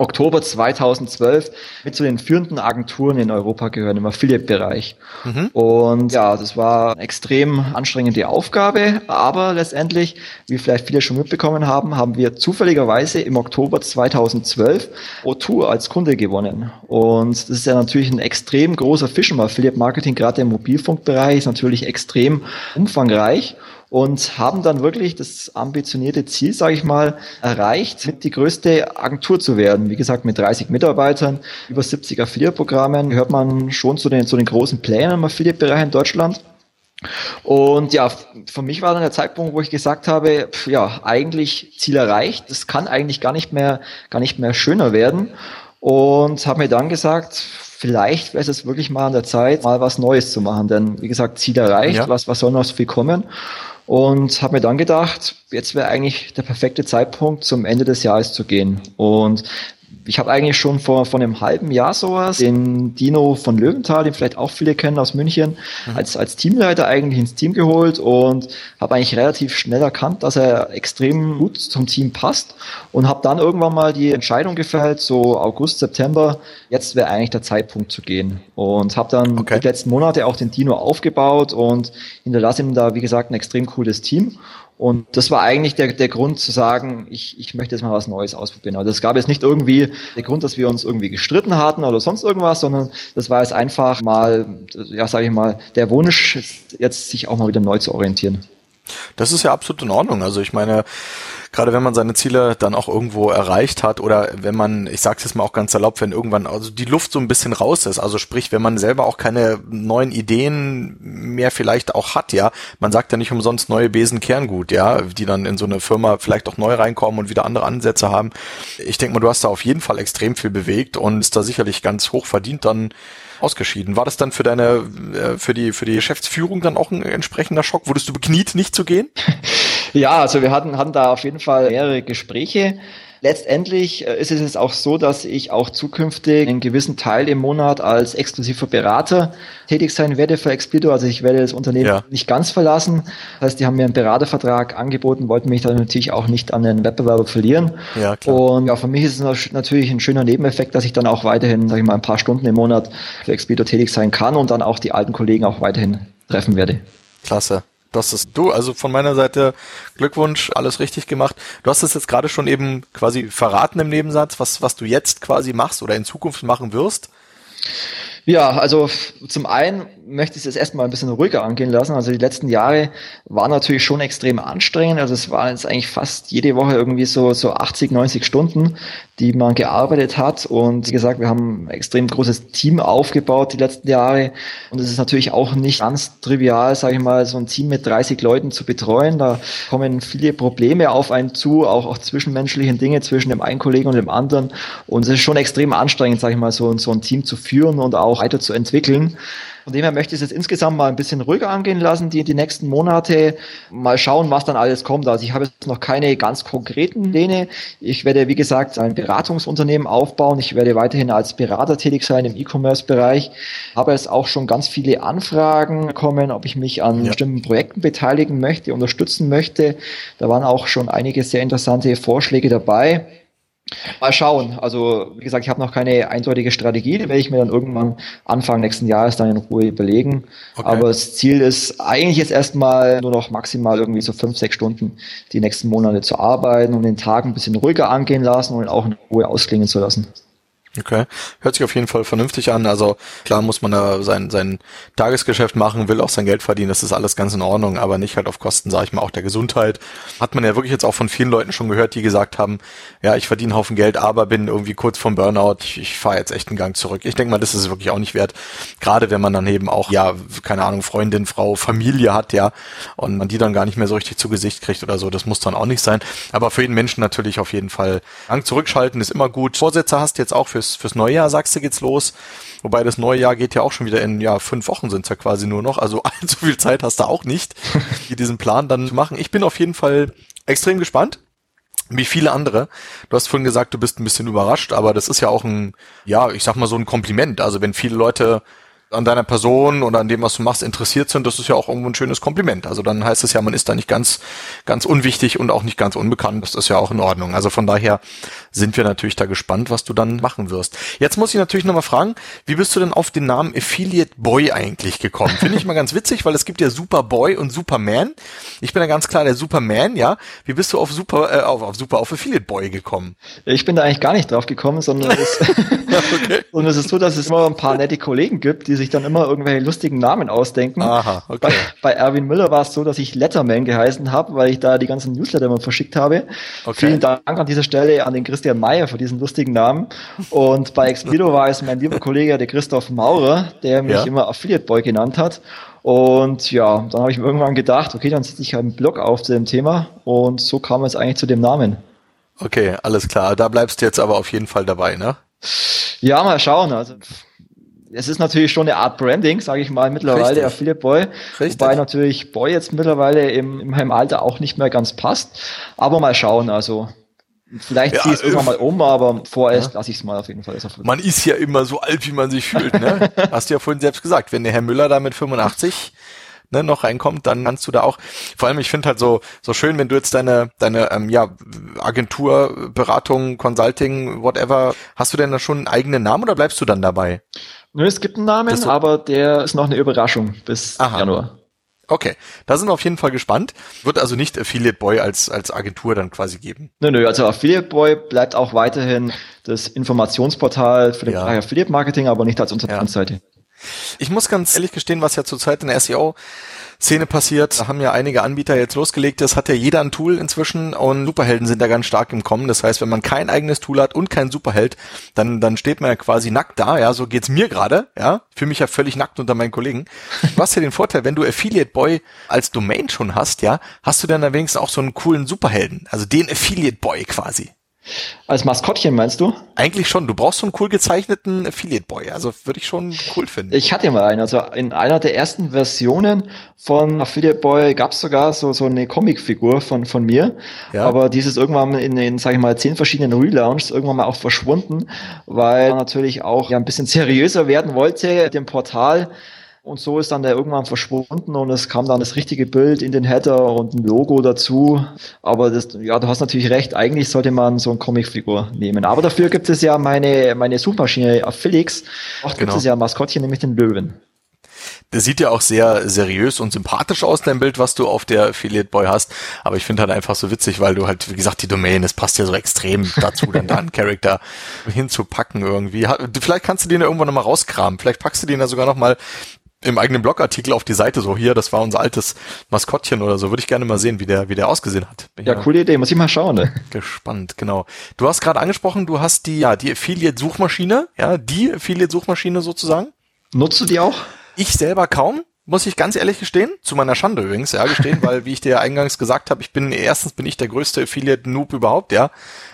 Oktober 2012 mit zu den führenden Agenturen in Europa gehören im Affiliate-Bereich. Mhm. Und ja, das war eine extrem anstrengende Aufgabe, aber letztendlich, wie vielleicht viele schon mitbekommen haben, haben wir zufälligerweise im Oktober 2012 O2 als Kunde gewonnen. Und das ist ja natürlich ein extrem großer Fisch im Affiliate-Marketing, gerade im Mobilfunkbereich ist natürlich extrem umfangreich und haben dann wirklich das ambitionierte Ziel, sage ich mal, erreicht, mit die größte Agentur zu werden. Wie gesagt, mit 30 Mitarbeitern, über 70 Affiliate-Programmen, gehört man schon zu den, zu den großen Plänen im Affiliate-Bereich in Deutschland. Und ja, für mich war dann der Zeitpunkt, wo ich gesagt habe, ja, eigentlich Ziel erreicht. Das kann eigentlich gar nicht mehr, gar nicht mehr schöner werden. Und habe mir dann gesagt, vielleicht wäre es wirklich mal an der Zeit, mal was Neues zu machen. Denn wie gesagt, Ziel erreicht, ja. was, was soll noch so viel kommen? Und habe mir dann gedacht, jetzt wäre eigentlich der perfekte Zeitpunkt, zum Ende des Jahres zu gehen. Und ich habe eigentlich schon vor, vor einem halben Jahr sowas den Dino von Löwenthal, den vielleicht auch viele kennen aus München, mhm. als, als Teamleiter eigentlich ins Team geholt und habe eigentlich relativ schnell erkannt, dass er extrem gut zum Team passt und habe dann irgendwann mal die Entscheidung gefällt, so August, September, jetzt wäre eigentlich der Zeitpunkt zu gehen und habe dann okay. die letzten Monate auch den Dino aufgebaut und hinterlasse ihm da, wie gesagt, ein extrem cooles Team und das war eigentlich der, der Grund zu sagen, ich, ich möchte jetzt mal was Neues ausprobieren. Also es gab jetzt nicht irgendwie der Grund, dass wir uns irgendwie gestritten hatten oder sonst irgendwas, sondern das war jetzt einfach mal, ja, sage ich mal, der Wunsch, jetzt sich auch mal wieder neu zu orientieren. Das ist ja absolut in Ordnung. Also ich meine, gerade wenn man seine Ziele dann auch irgendwo erreicht hat oder wenn man, ich sage jetzt mal auch ganz erlaubt, wenn irgendwann also die Luft so ein bisschen raus ist, also sprich, wenn man selber auch keine neuen Ideen mehr vielleicht auch hat, ja, man sagt ja nicht umsonst neue Besen Kerngut, ja, die dann in so eine Firma vielleicht auch neu reinkommen und wieder andere Ansätze haben. Ich denke mal, du hast da auf jeden Fall extrem viel bewegt und ist da sicherlich ganz hoch verdient dann ausgeschieden. War das dann für deine, äh, für die, für die Geschäftsführung dann auch ein entsprechender Schock? Wurdest du bekniet, nicht zu gehen? <laughs> Ja, also wir hatten, hatten da auf jeden Fall mehrere Gespräche. Letztendlich äh, ist es jetzt auch so, dass ich auch zukünftig einen gewissen Teil im Monat als exklusiver Berater tätig sein werde für Expedo. Also ich werde das Unternehmen ja. nicht ganz verlassen. Das heißt, die haben mir einen Beratervertrag angeboten, wollten mich dann natürlich auch nicht an den Wettbewerber verlieren. Ja, klar. Und ja, für mich ist es natürlich ein schöner Nebeneffekt, dass ich dann auch weiterhin, sag ich mal, ein paar Stunden im Monat für Expedo tätig sein kann und dann auch die alten Kollegen auch weiterhin treffen werde. Klasse. Das ist du, also von meiner Seite Glückwunsch, alles richtig gemacht. Du hast es jetzt gerade schon eben quasi verraten im Nebensatz, was, was du jetzt quasi machst oder in Zukunft machen wirst. Ja, also zum einen möchte ich es erstmal ein bisschen ruhiger angehen lassen. Also die letzten Jahre waren natürlich schon extrem anstrengend. Also es waren jetzt eigentlich fast jede Woche irgendwie so, so 80, 90 Stunden, die man gearbeitet hat. Und wie gesagt, wir haben ein extrem großes Team aufgebaut die letzten Jahre. Und es ist natürlich auch nicht ganz trivial, sage ich mal, so ein Team mit 30 Leuten zu betreuen. Da kommen viele Probleme auf einen zu, auch, auch zwischenmenschliche Dinge zwischen dem einen Kollegen und dem anderen. Und es ist schon extrem anstrengend, sage ich mal, so, so ein Team zu führen und auch weiterzuentwickeln. Von dem her möchte ich es jetzt insgesamt mal ein bisschen ruhiger angehen lassen, die, die nächsten Monate. Mal schauen, was dann alles kommt. Also ich habe jetzt noch keine ganz konkreten Pläne. Ich werde, wie gesagt, ein Beratungsunternehmen aufbauen. Ich werde weiterhin als Berater tätig sein im E-Commerce-Bereich. Habe jetzt auch schon ganz viele Anfragen bekommen, ob ich mich an ja. bestimmten Projekten beteiligen möchte, unterstützen möchte. Da waren auch schon einige sehr interessante Vorschläge dabei. Mal schauen. Also, wie gesagt, ich habe noch keine eindeutige Strategie, die werde ich mir dann irgendwann Anfang nächsten Jahres dann in Ruhe überlegen. Okay. Aber das Ziel ist eigentlich jetzt erstmal nur noch maximal irgendwie so fünf, sechs Stunden die nächsten Monate zu arbeiten und den Tag ein bisschen ruhiger angehen lassen und auch in Ruhe ausklingen zu lassen. Okay, hört sich auf jeden Fall vernünftig an. Also klar muss man da sein, sein Tagesgeschäft machen, will auch sein Geld verdienen, das ist alles ganz in Ordnung, aber nicht halt auf Kosten, sage ich mal, auch der Gesundheit. Hat man ja wirklich jetzt auch von vielen Leuten schon gehört, die gesagt haben, ja, ich verdiene einen Haufen Geld, aber bin irgendwie kurz vom Burnout, ich, ich fahre jetzt echt einen Gang zurück. Ich denke mal, das ist wirklich auch nicht wert, gerade wenn man dann eben auch, ja, keine Ahnung, Freundin, Frau, Familie hat, ja, und man die dann gar nicht mehr so richtig zu Gesicht kriegt oder so, das muss dann auch nicht sein. Aber für jeden Menschen natürlich auf jeden Fall Gang zurückschalten ist immer gut. Vorsätze hast jetzt auch fürs, fürs neue Jahr, sagst du, geht's los. Wobei das neue Jahr geht ja auch schon wieder in, ja, fünf Wochen sind's ja quasi nur noch. Also <laughs> allzu viel Zeit hast du auch nicht, diesen Plan dann zu machen. Ich bin auf jeden Fall extrem gespannt wie viele andere. Du hast vorhin gesagt, du bist ein bisschen überrascht, aber das ist ja auch ein, ja, ich sag mal so ein Kompliment. Also wenn viele Leute an deiner Person oder an dem, was du machst, interessiert sind, das ist ja auch irgendwo ein schönes Kompliment. Also dann heißt es ja, man ist da nicht ganz, ganz unwichtig und auch nicht ganz unbekannt. Das ist ja auch in Ordnung. Also von daher sind wir natürlich da gespannt, was du dann machen wirst. Jetzt muss ich natürlich nochmal fragen, wie bist du denn auf den Namen Affiliate Boy eigentlich gekommen? Finde ich mal ganz witzig, weil es gibt ja Superboy und Superman. Ich bin ja ganz klar der Superman, ja. Wie bist du auf Super, äh, auf, auf Super, auf Affiliate Boy gekommen? Ich bin da eigentlich gar nicht drauf gekommen, sondern es, <laughs> <laughs> okay. und es ist so, dass es immer ein paar nette Kollegen gibt, die sich dann immer irgendwelche lustigen Namen ausdenken. Aha, okay. Bei, bei Erwin Müller war es so, dass ich Letterman geheißen habe, weil ich da die ganzen Newsletter immer verschickt habe. Okay. Vielen Dank an dieser Stelle an den Christian Meyer für diesen lustigen Namen. Und bei Expedo war es mein lieber Kollege, der Christoph Maurer, der mich ja. immer Affiliate Boy genannt hat. Und ja, dann habe ich mir irgendwann gedacht, okay, dann setze ich einen Blog auf zu dem Thema und so kam es eigentlich zu dem Namen. Okay, alles klar. Da bleibst du jetzt aber auf jeden Fall dabei, ne? Ja, mal schauen. Also es ist natürlich schon eine Art Branding, sage ich mal, mittlerweile, Richtig. Affiliate Boy. Richtig. Wobei natürlich Boy jetzt mittlerweile im, in meinem Alter auch nicht mehr ganz passt. Aber mal schauen, also Vielleicht ja, ziehe ich es irgendwann mal um, aber vorerst ja. lasse ich es mal auf jeden Fall. man ist ja immer so alt, wie man sich fühlt, ne? <laughs> Hast du ja vorhin selbst gesagt, wenn der Herr Müller da mit 85 ne, noch reinkommt, dann kannst du da auch, vor allem ich finde halt so, so schön, wenn du jetzt deine, deine ähm, ja, Agentur, Beratung, Consulting, whatever, hast du denn da schon einen eigenen Namen oder bleibst du dann dabei? Nö, es gibt einen Namen, aber der ist noch eine Überraschung bis Aha. Januar. Okay, da sind wir auf jeden Fall gespannt. Wird also nicht Affiliate Boy als, als Agentur dann quasi geben. Nö, nö, also Affiliate Boy bleibt auch weiterhin das Informationsportal für den ja. Affiliate Marketing, aber nicht als Unternehmensseite. Ja. Ich muss ganz ehrlich gestehen, was ja zurzeit in der SEO Szene passiert. Da haben ja einige Anbieter jetzt losgelegt. Das hat ja jeder ein Tool inzwischen und Superhelden sind da ganz stark im Kommen. Das heißt, wenn man kein eigenes Tool hat und kein Superheld, dann, dann steht man ja quasi nackt da. Ja, so geht's mir gerade. Ja, fühle mich ja völlig nackt unter meinen Kollegen. Du hast ja den Vorteil, wenn du Affiliate Boy als Domain schon hast, ja, hast du dann wenigstens auch so einen coolen Superhelden. Also den Affiliate Boy quasi. Als Maskottchen meinst du? Eigentlich schon. Du brauchst so einen cool gezeichneten Affiliate Boy. Also würde ich schon cool finden. Ich hatte mal einen. Also in einer der ersten Versionen von Affiliate Boy gab es sogar so, so eine Comicfigur von, von mir. Ja. Aber dieses irgendwann in, in sage ich mal, zehn verschiedenen Relaunches irgendwann mal auch verschwunden, weil natürlich auch ja ein bisschen seriöser werden wollte, dem Portal und so ist dann der irgendwann verschwunden und es kam dann das richtige Bild in den Header und ein Logo dazu. Aber das, ja, du hast natürlich recht, eigentlich sollte man so eine Comicfigur nehmen. Aber dafür gibt es ja meine, meine Suchmaschine Affilix. Auch genau. gibt es ja ein Maskottchen, nämlich den Löwen. Der sieht ja auch sehr seriös und sympathisch aus, dein Bild, was du auf der Affiliate Boy hast. Aber ich finde halt einfach so witzig, weil du halt, wie gesagt, die Domain, es passt ja so extrem dazu, dann da einen <laughs> Charakter hinzupacken irgendwie. Vielleicht kannst du den ja irgendwann nochmal rauskramen. Vielleicht packst du den ja sogar nochmal im eigenen Blogartikel auf die Seite so hier, das war unser altes Maskottchen oder so. Würde ich gerne mal sehen, wie der, wie der ausgesehen hat. Bin ja, coole Idee, muss ich mal schauen. Ne? Gespannt, genau. Du hast gerade angesprochen, du hast die, ja, die Affiliate-Suchmaschine, ja, die Affiliate-Suchmaschine sozusagen. Nutzt du die auch? Ich selber kaum, muss ich ganz ehrlich gestehen, zu meiner Schande übrigens, ja, gestehen, <laughs> weil, wie ich dir eingangs gesagt habe, ich bin, erstens bin ich der größte Affiliate-Noob überhaupt, ja,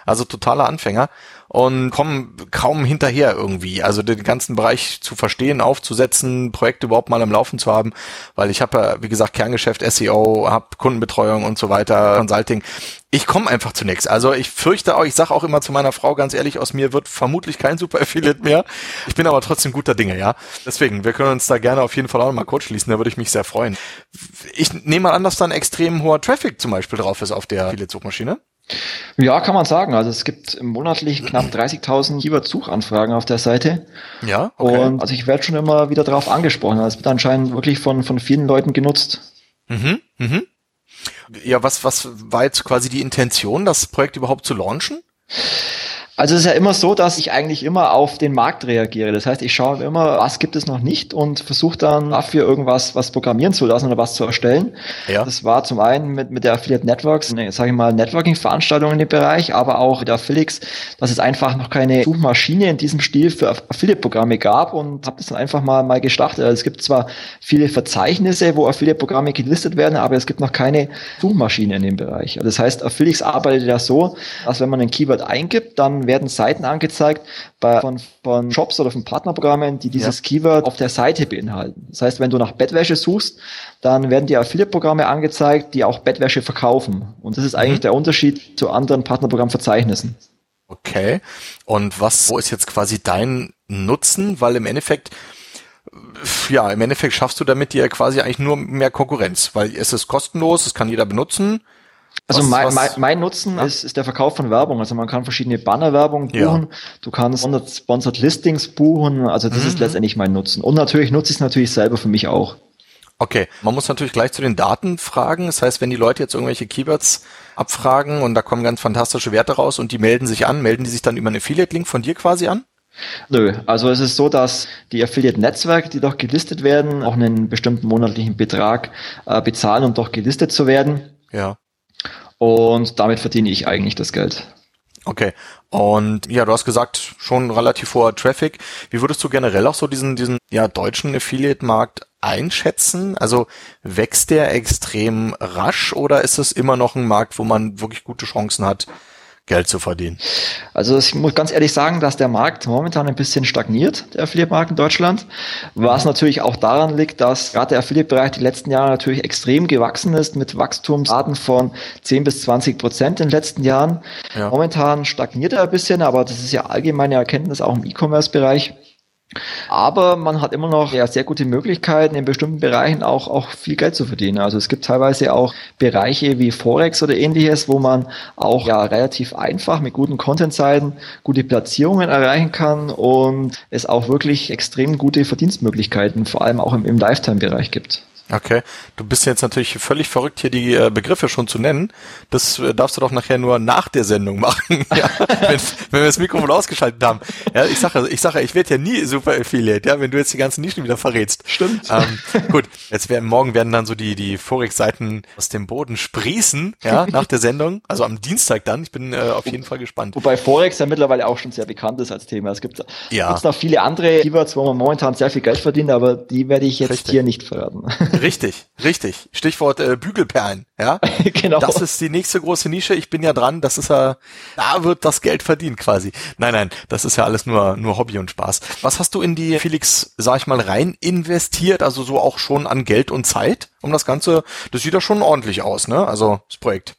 also totaler Anfänger und kommen kaum hinterher irgendwie. Also den ganzen Bereich zu verstehen, aufzusetzen, Projekte überhaupt mal am Laufen zu haben, weil ich habe ja, wie gesagt, Kerngeschäft, SEO, habe Kundenbetreuung und so weiter, Consulting. Ich komme einfach zu nichts. Also ich fürchte auch, ich sage auch immer zu meiner Frau ganz ehrlich, aus mir wird vermutlich kein Super Affiliate mehr. Ich bin aber trotzdem guter Dinge, ja. Deswegen, wir können uns da gerne auf jeden Fall auch noch mal kurz schließen, da würde ich mich sehr freuen. Ich nehme mal an, dass da ein extrem hoher Traffic zum Beispiel drauf ist auf der Affiliate-Suchmaschine. Ja, kann man sagen. Also es gibt monatlich knapp 30.000 Keyword-Suchanfragen auf der Seite. Ja. Okay. Und also ich werde schon immer wieder darauf angesprochen. Also es wird anscheinend wirklich von, von vielen Leuten genutzt. Mhm, mhm. Ja, was, was war jetzt quasi die Intention, das Projekt überhaupt zu launchen? Also es ist ja immer so, dass ich eigentlich immer auf den Markt reagiere. Das heißt, ich schaue immer, was gibt es noch nicht und versuche dann dafür irgendwas was programmieren zu lassen oder was zu erstellen. Ja. Das war zum einen mit, mit der Affiliate Networks, ne, sage ich mal, Networking-Veranstaltungen in dem Bereich, aber auch mit Affilix, dass es einfach noch keine Suchmaschine in diesem Stil für Affiliate-Programme gab und habe das dann einfach mal, mal gestartet. Also es gibt zwar viele Verzeichnisse, wo Affiliate-Programme gelistet werden, aber es gibt noch keine Suchmaschine in dem Bereich. Also das heißt, Affilix arbeitet ja so, dass wenn man ein Keyword eingibt, dann werden Seiten angezeigt bei, von, von Shops oder von Partnerprogrammen, die dieses ja. Keyword auf der Seite beinhalten. Das heißt, wenn du nach Bettwäsche suchst, dann werden dir Affiliate-Programme angezeigt, die auch Bettwäsche verkaufen. Und das ist eigentlich mhm. der Unterschied zu anderen Partnerprogrammverzeichnissen. Okay. Und was, wo ist jetzt quasi dein Nutzen? Weil im Endeffekt, ja, im Endeffekt schaffst du damit dir quasi eigentlich nur mehr Konkurrenz, weil es ist kostenlos, es kann jeder benutzen also was, mein, was? mein, Nutzen ist, ist der Verkauf von Werbung. Also man kann verschiedene Bannerwerbung buchen, ja. du kannst Sponsored Listings buchen, also das mhm. ist letztendlich mein Nutzen. Und natürlich nutze ich es natürlich selber für mich auch. Okay, man muss natürlich gleich zu den Daten fragen. Das heißt, wenn die Leute jetzt irgendwelche Keywords abfragen und da kommen ganz fantastische Werte raus und die melden sich an, melden die sich dann über einen Affiliate-Link von dir quasi an? Nö, also es ist so, dass die Affiliate-Netzwerke, die doch gelistet werden, auch einen bestimmten monatlichen Betrag äh, bezahlen, um doch gelistet zu werden. Ja. Und damit verdiene ich eigentlich das Geld. Okay. Und ja, du hast gesagt, schon relativ hoher Traffic. Wie würdest du generell auch so diesen, diesen ja, deutschen Affiliate-Markt einschätzen? Also wächst der extrem rasch oder ist es immer noch ein Markt, wo man wirklich gute Chancen hat, Geld zu verdienen? Also ich muss ganz ehrlich sagen, dass der Markt momentan ein bisschen stagniert, der Affiliate-Markt in Deutschland, was natürlich auch daran liegt, dass gerade der Affiliate-Bereich die letzten Jahre natürlich extrem gewachsen ist mit Wachstumsraten von 10 bis 20 Prozent in den letzten Jahren. Ja. Momentan stagniert er ein bisschen, aber das ist ja allgemeine Erkenntnis auch im E-Commerce-Bereich. Aber man hat immer noch ja, sehr gute Möglichkeiten, in bestimmten Bereichen auch, auch viel Geld zu verdienen. Also es gibt teilweise auch Bereiche wie Forex oder ähnliches, wo man auch ja relativ einfach mit guten Content-Seiten gute Platzierungen erreichen kann und es auch wirklich extrem gute Verdienstmöglichkeiten, vor allem auch im, im Lifetime-Bereich gibt. Okay, du bist jetzt natürlich völlig verrückt, hier die äh, Begriffe schon zu nennen. Das äh, darfst du doch nachher nur nach der Sendung <laughs> machen, ja, wenn, wenn wir das Mikrofon ausgeschaltet haben. Ja, ich sage, ich sage, ich werde ja nie super Affiliate, ja, wenn du jetzt die ganzen Nischen wieder verrätst. Stimmt. Ähm, gut, jetzt werden morgen werden dann so die die Forex-Seiten aus dem Boden sprießen, ja, nach der Sendung, also am Dienstag dann. Ich bin äh, auf jeden Fall gespannt. Wobei Forex ja mittlerweile auch schon sehr bekannt ist als Thema. Es gibt ja. gibt's noch viele andere Keywords, wo man momentan sehr viel Geld verdient, aber die werde ich jetzt Richtig. hier nicht verraten. Richtig, richtig. Stichwort äh, Bügelperlen, ja. <laughs> genau. Das ist die nächste große Nische. Ich bin ja dran. Das ist ja, da wird das Geld verdient quasi. Nein, nein, das ist ja alles nur nur Hobby und Spaß. Was hast du in die Felix, sag ich mal, rein investiert? Also so auch schon an Geld und Zeit, um das Ganze. Das sieht ja schon ordentlich aus, ne? Also das Projekt.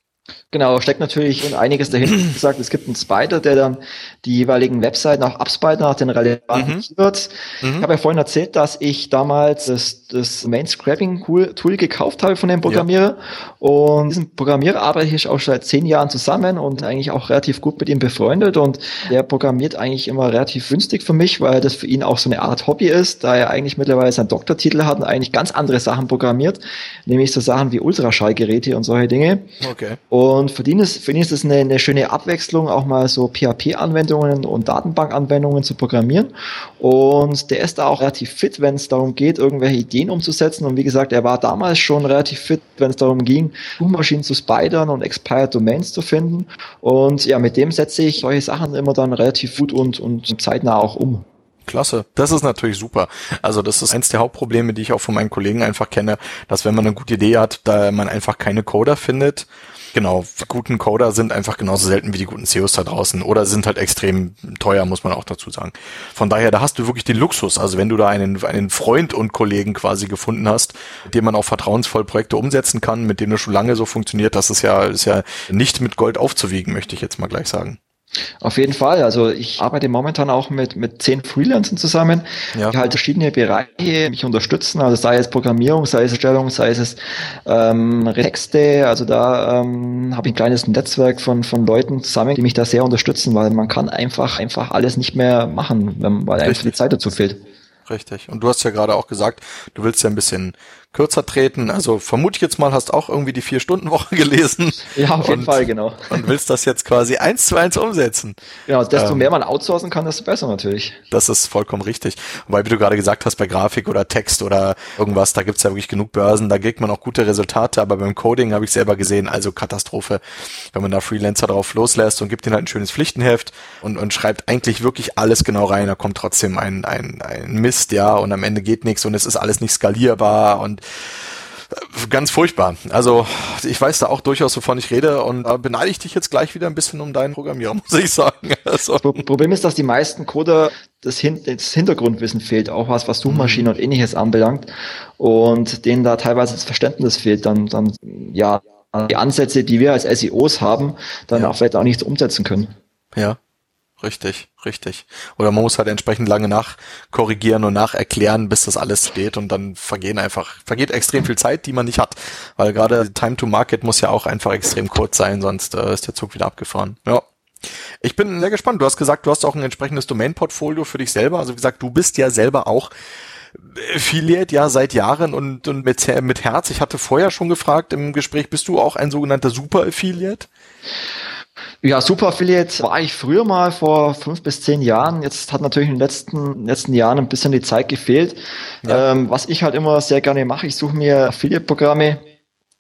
Genau, steckt natürlich einiges dahinter. Wie gesagt, es gibt einen Spider, der dann die jeweiligen Webseiten auch abspaltet nach den relevanten mhm. Keywords. Mhm. Ich habe ja vorhin erzählt, dass ich damals das, das Main Scrapping Tool gekauft habe von dem Programmierer. Ja. Und diesen Programmierer arbeite ich auch seit zehn Jahren zusammen und eigentlich auch relativ gut mit ihm befreundet. Und der programmiert eigentlich immer relativ günstig für mich, weil das für ihn auch so eine Art Hobby ist, da er eigentlich mittlerweile seinen Doktortitel hat und eigentlich ganz andere Sachen programmiert, nämlich so Sachen wie Ultraschallgeräte und solche Dinge. Okay. Und für ihn ist, für ihn ist es eine, eine schöne Abwechslung, auch mal so PHP-Anwendungen und Datenbank-Anwendungen zu programmieren. Und der ist da auch relativ fit, wenn es darum geht, irgendwelche Ideen umzusetzen. Und wie gesagt, er war damals schon relativ fit, wenn es darum ging, Suchmaschinen zu spidern und Expired Domains zu finden. Und ja, mit dem setze ich solche Sachen immer dann relativ gut und, und zeitnah auch um. Klasse. Das ist natürlich super. Also das ist eins der Hauptprobleme, die ich auch von meinen Kollegen einfach kenne, dass wenn man eine gute Idee hat, da man einfach keine Coder findet Genau, guten Coder sind einfach genauso selten wie die guten CEOs da draußen oder sind halt extrem teuer, muss man auch dazu sagen. Von daher, da hast du wirklich den Luxus. Also wenn du da einen, einen Freund und Kollegen quasi gefunden hast, dem man auch vertrauensvoll Projekte umsetzen kann, mit dem das schon lange so funktioniert, das ist ja, ist ja nicht mit Gold aufzuwiegen, möchte ich jetzt mal gleich sagen. Auf jeden Fall. Also ich arbeite momentan auch mit, mit zehn Freelancern zusammen, ja. die halt verschiedene Bereiche mich unterstützen. Also sei es Programmierung, sei es Erstellung, sei es ähm, Texte. Also da ähm, habe ich ein kleines Netzwerk von, von Leuten zusammen, die mich da sehr unterstützen, weil man kann einfach, einfach alles nicht mehr machen, weil einfach die Zeit dazu fehlt. Richtig. Und du hast ja gerade auch gesagt, du willst ja ein bisschen kürzer treten. Also vermute ich jetzt mal, hast auch irgendwie die Vier-Stunden-Woche <laughs> gelesen. Ja, auf jeden Fall, genau. Und willst das jetzt quasi eins zu eins umsetzen. Genau, desto ähm, mehr man outsourcen kann, desto besser natürlich. Das ist vollkommen richtig. Weil, wie du gerade gesagt hast, bei Grafik oder Text oder irgendwas, da gibt's ja wirklich genug Börsen, da kriegt man auch gute Resultate, aber beim Coding habe ich selber gesehen, also Katastrophe, wenn man da Freelancer drauf loslässt und gibt ihnen halt ein schönes Pflichtenheft und, und schreibt eigentlich wirklich alles genau rein, da kommt trotzdem ein, ein, ein Mist, ja, und am Ende geht nichts und es ist alles nicht skalierbar und ganz furchtbar. Also ich weiß da auch durchaus, wovon ich rede und da beneide ich dich jetzt gleich wieder ein bisschen um deinen Programmierer, <laughs> muss ich sagen. Also. Problem ist, dass die meisten Coder das, Hin das Hintergrundwissen fehlt, auch was, was Suchmaschinen mhm. und ähnliches anbelangt und denen da teilweise das Verständnis fehlt, dann, dann ja, die Ansätze, die wir als SEOs haben, dann ja. auch vielleicht auch nicht umsetzen können. Ja. Richtig, richtig. Oder man muss halt entsprechend lange nachkorrigieren und nacherklären, bis das alles steht und dann vergehen einfach, vergeht extrem viel Zeit, die man nicht hat. Weil gerade Time to Market muss ja auch einfach extrem kurz sein, sonst äh, ist der Zug wieder abgefahren. Ja. Ich bin sehr gespannt. Du hast gesagt, du hast auch ein entsprechendes Domain-Portfolio für dich selber. Also wie gesagt, du bist ja selber auch Affiliate ja seit Jahren und, und mit, mit Herz. Ich hatte vorher schon gefragt im Gespräch, bist du auch ein sogenannter Super-Affiliate? Ja, Super Affiliate war ich früher mal vor fünf bis zehn Jahren. Jetzt hat natürlich in den letzten, letzten Jahren ein bisschen die Zeit gefehlt. Ja. Ähm, was ich halt immer sehr gerne mache, ich suche mir Affiliate-Programme,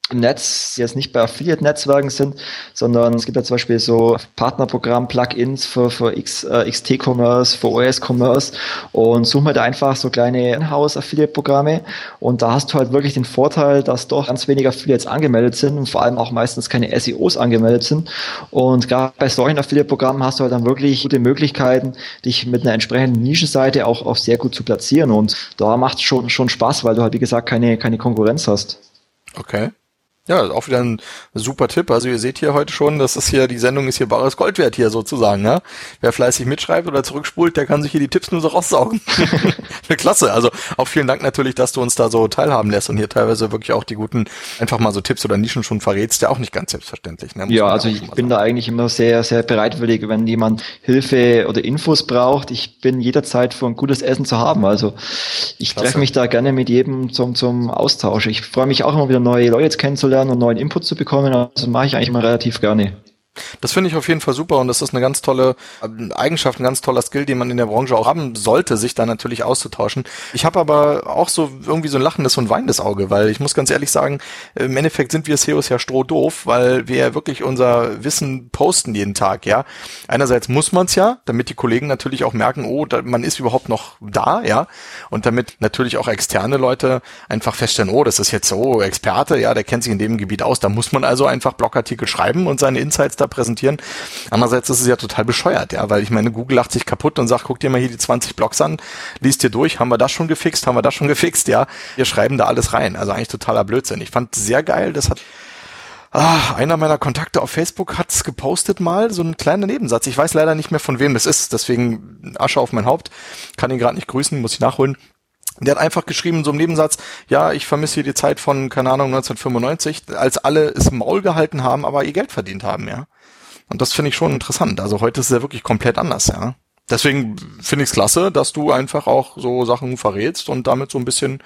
im Netz jetzt nicht bei Affiliate-Netzwerken sind, sondern es gibt ja zum Beispiel so Partnerprogramm-Plugins für, für X, äh, XT-Commerce, für OS-Commerce und such mal da einfach so kleine In-House-Affiliate-Programme und da hast du halt wirklich den Vorteil, dass doch ganz wenige Affiliates angemeldet sind und vor allem auch meistens keine SEOs angemeldet sind und gerade bei solchen Affiliate-Programmen hast du halt dann wirklich gute Möglichkeiten, dich mit einer entsprechenden Nischenseite auch, auch sehr gut zu platzieren und da macht es schon, schon Spaß, weil du halt wie gesagt keine, keine Konkurrenz hast. Okay. Ja, auch wieder ein super Tipp. Also ihr seht hier heute schon, das ist hier, die Sendung ist hier bares Gold wert hier sozusagen, ja. Wer fleißig mitschreibt oder zurückspult, der kann sich hier die Tipps nur so raussaugen. <laughs> <laughs> Klasse. Also auch vielen Dank natürlich, dass du uns da so teilhaben lässt und hier teilweise wirklich auch die guten, einfach mal so Tipps oder Nischen schon verrätst, ja auch nicht ganz selbstverständlich. Ne? Ja, also ich bin sagen. da eigentlich immer sehr, sehr bereitwillig, wenn jemand Hilfe oder Infos braucht. Ich bin jederzeit für ein gutes Essen zu haben. Also ich treffe mich da gerne mit jedem zum, zum Austausch. Ich freue mich auch immer wieder neue Leute kennenzulernen kennenzulernen und neuen Input zu bekommen. Also mache ich eigentlich immer relativ gerne. Das finde ich auf jeden Fall super und das ist eine ganz tolle äh, Eigenschaft, ein ganz toller Skill, den man in der Branche auch haben sollte, sich da natürlich auszutauschen. Ich habe aber auch so irgendwie so ein lachendes und weinendes Auge, weil ich muss ganz ehrlich sagen, im Endeffekt sind wir SEOs ja strohdoof, weil wir ja wirklich unser Wissen posten jeden Tag, ja. Einerseits muss man es ja, damit die Kollegen natürlich auch merken, oh, da, man ist überhaupt noch da, ja. Und damit natürlich auch externe Leute einfach feststellen, oh, das ist jetzt so Experte, ja, der kennt sich in dem Gebiet aus, da muss man also einfach Blogartikel schreiben und seine Insights da präsentieren. Andererseits ist es ja total bescheuert, ja, weil ich meine, Google lacht sich kaputt und sagt, guck dir mal hier die 20 Blogs an, liest dir durch, haben wir das schon gefixt, haben wir das schon gefixt, ja. Wir schreiben da alles rein. Also eigentlich totaler Blödsinn. Ich fand sehr geil, das hat Ah, einer meiner Kontakte auf Facebook hat's gepostet mal, so ein kleiner Nebensatz. Ich weiß leider nicht mehr von wem es ist, deswegen Asche auf mein Haupt. Kann ihn gerade nicht grüßen, muss ich nachholen. Der hat einfach geschrieben, so im Nebensatz, ja, ich vermisse hier die Zeit von, keine Ahnung, 1995, als alle es Maul gehalten haben, aber ihr Geld verdient haben, ja. Und das finde ich schon interessant. Also heute ist es ja wirklich komplett anders, ja. Deswegen finde ich es klasse, dass du einfach auch so Sachen verrätst und damit so ein bisschen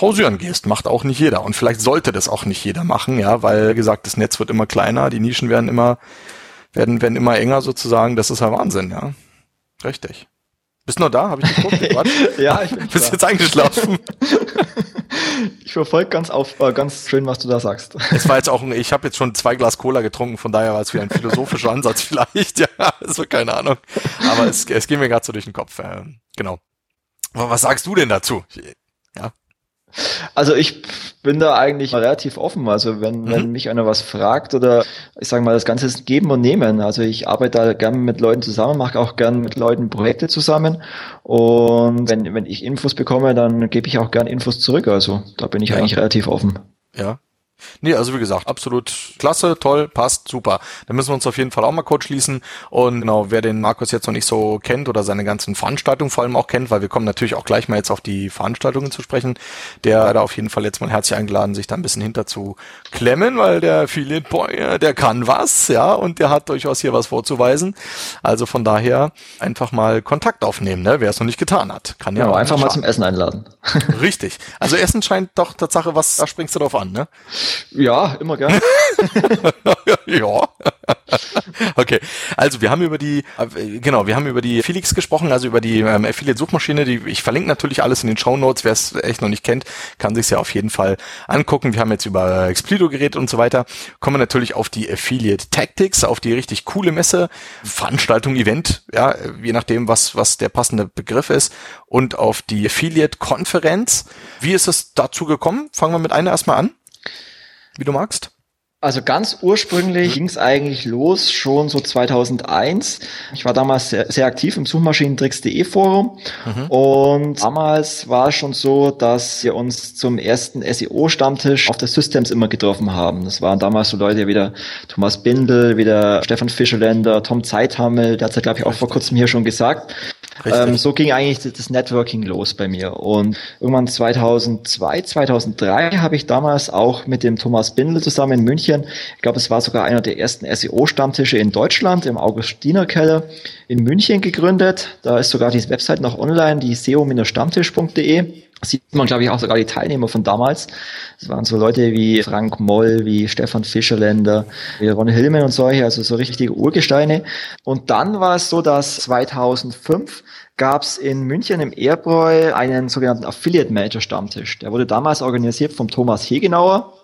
hausieren gehst. Macht auch nicht jeder. Und vielleicht sollte das auch nicht jeder machen, ja, weil, wie gesagt, das Netz wird immer kleiner, die Nischen werden immer, werden, werden immer enger sozusagen. Das ist ja Wahnsinn, ja. Richtig. Bist du noch da? Habe ich geguckt? <laughs> ja, ich bin Bist da. jetzt eingeschlafen? <laughs> ich verfolge ganz auf, äh, ganz schön, was du da sagst. Es war jetzt auch, ein, ich habe jetzt schon zwei Glas Cola getrunken, von daher war es wie ein philosophischer Ansatz <laughs> vielleicht. Ja, also keine Ahnung. Aber es, es geht mir gerade so durch den Kopf. Äh, genau. Aber was sagst du denn dazu? Also ich bin da eigentlich relativ offen. Also wenn, mhm. wenn mich einer was fragt oder ich sage mal, das Ganze ist geben und nehmen. Also ich arbeite da gern mit Leuten zusammen, mache auch gern mit Leuten Projekte zusammen. Und wenn, wenn ich Infos bekomme, dann gebe ich auch gern Infos zurück. Also da bin ich ja. eigentlich relativ offen. Ja, Nee, also wie gesagt, absolut klasse, toll, passt, super. Da müssen wir uns auf jeden Fall auch mal kurz schließen. Und genau, wer den Markus jetzt noch nicht so kennt oder seine ganzen Veranstaltungen vor allem auch kennt, weil wir kommen natürlich auch gleich mal jetzt auf die Veranstaltungen zu sprechen, der da auf jeden Fall jetzt mal herzlich eingeladen, sich da ein bisschen hinter zu klemmen, weil der Philipp Boy, der kann was, ja, und der hat durchaus hier was vorzuweisen. Also von daher einfach mal Kontakt aufnehmen, ne, wer es noch nicht getan hat. Kann ja, ja einfach mal zum Essen einladen. Richtig. Also Essen scheint doch Tatsache was, da springst du drauf an, ne? Ja, immer gern. <laughs> ja. okay, also wir haben über die, äh, genau, wir haben über die Felix gesprochen, also über die ähm, Affiliate-Suchmaschine. Die ich verlinke natürlich alles in den Show Notes. Wer es echt noch nicht kennt, kann sich ja auf jeden Fall angucken. Wir haben jetzt über Explido geredet und so weiter. Kommen wir natürlich auf die Affiliate Tactics, auf die richtig coole Messe, Veranstaltung, Event, ja, je nachdem, was was der passende Begriff ist, und auf die Affiliate Konferenz. Wie ist es dazu gekommen? Fangen wir mit einer erstmal an wie du magst? Also ganz ursprünglich ging es eigentlich los schon so 2001. Ich war damals sehr, sehr aktiv im Suchmaschinentricks.de Forum mhm. und damals war es schon so, dass wir uns zum ersten SEO-Stammtisch auf der Systems immer getroffen haben. Das waren damals so Leute wie der Thomas Bindel, wie der Stefan Fischerländer, Tom Zeithammel, der hat es ja glaube ich auch vor kurzem hier schon gesagt. Ähm, so ging eigentlich das Networking los bei mir. Und irgendwann 2002, 2003 habe ich damals auch mit dem Thomas Bindel zusammen in München, ich glaube, es war sogar einer der ersten SEO-Stammtische in Deutschland, im Augustinerkeller in München gegründet. Da ist sogar die Website noch online, die seo-stammtisch.de sieht man, glaube ich, auch sogar die Teilnehmer von damals. Es waren so Leute wie Frank Moll, wie Stefan Fischerländer, wie Ron Hillman und solche, also so richtige Urgesteine. Und dann war es so, dass 2005 gab es in München im Airbräu einen sogenannten Affiliate Manager Stammtisch. Der wurde damals organisiert vom Thomas Hegenauer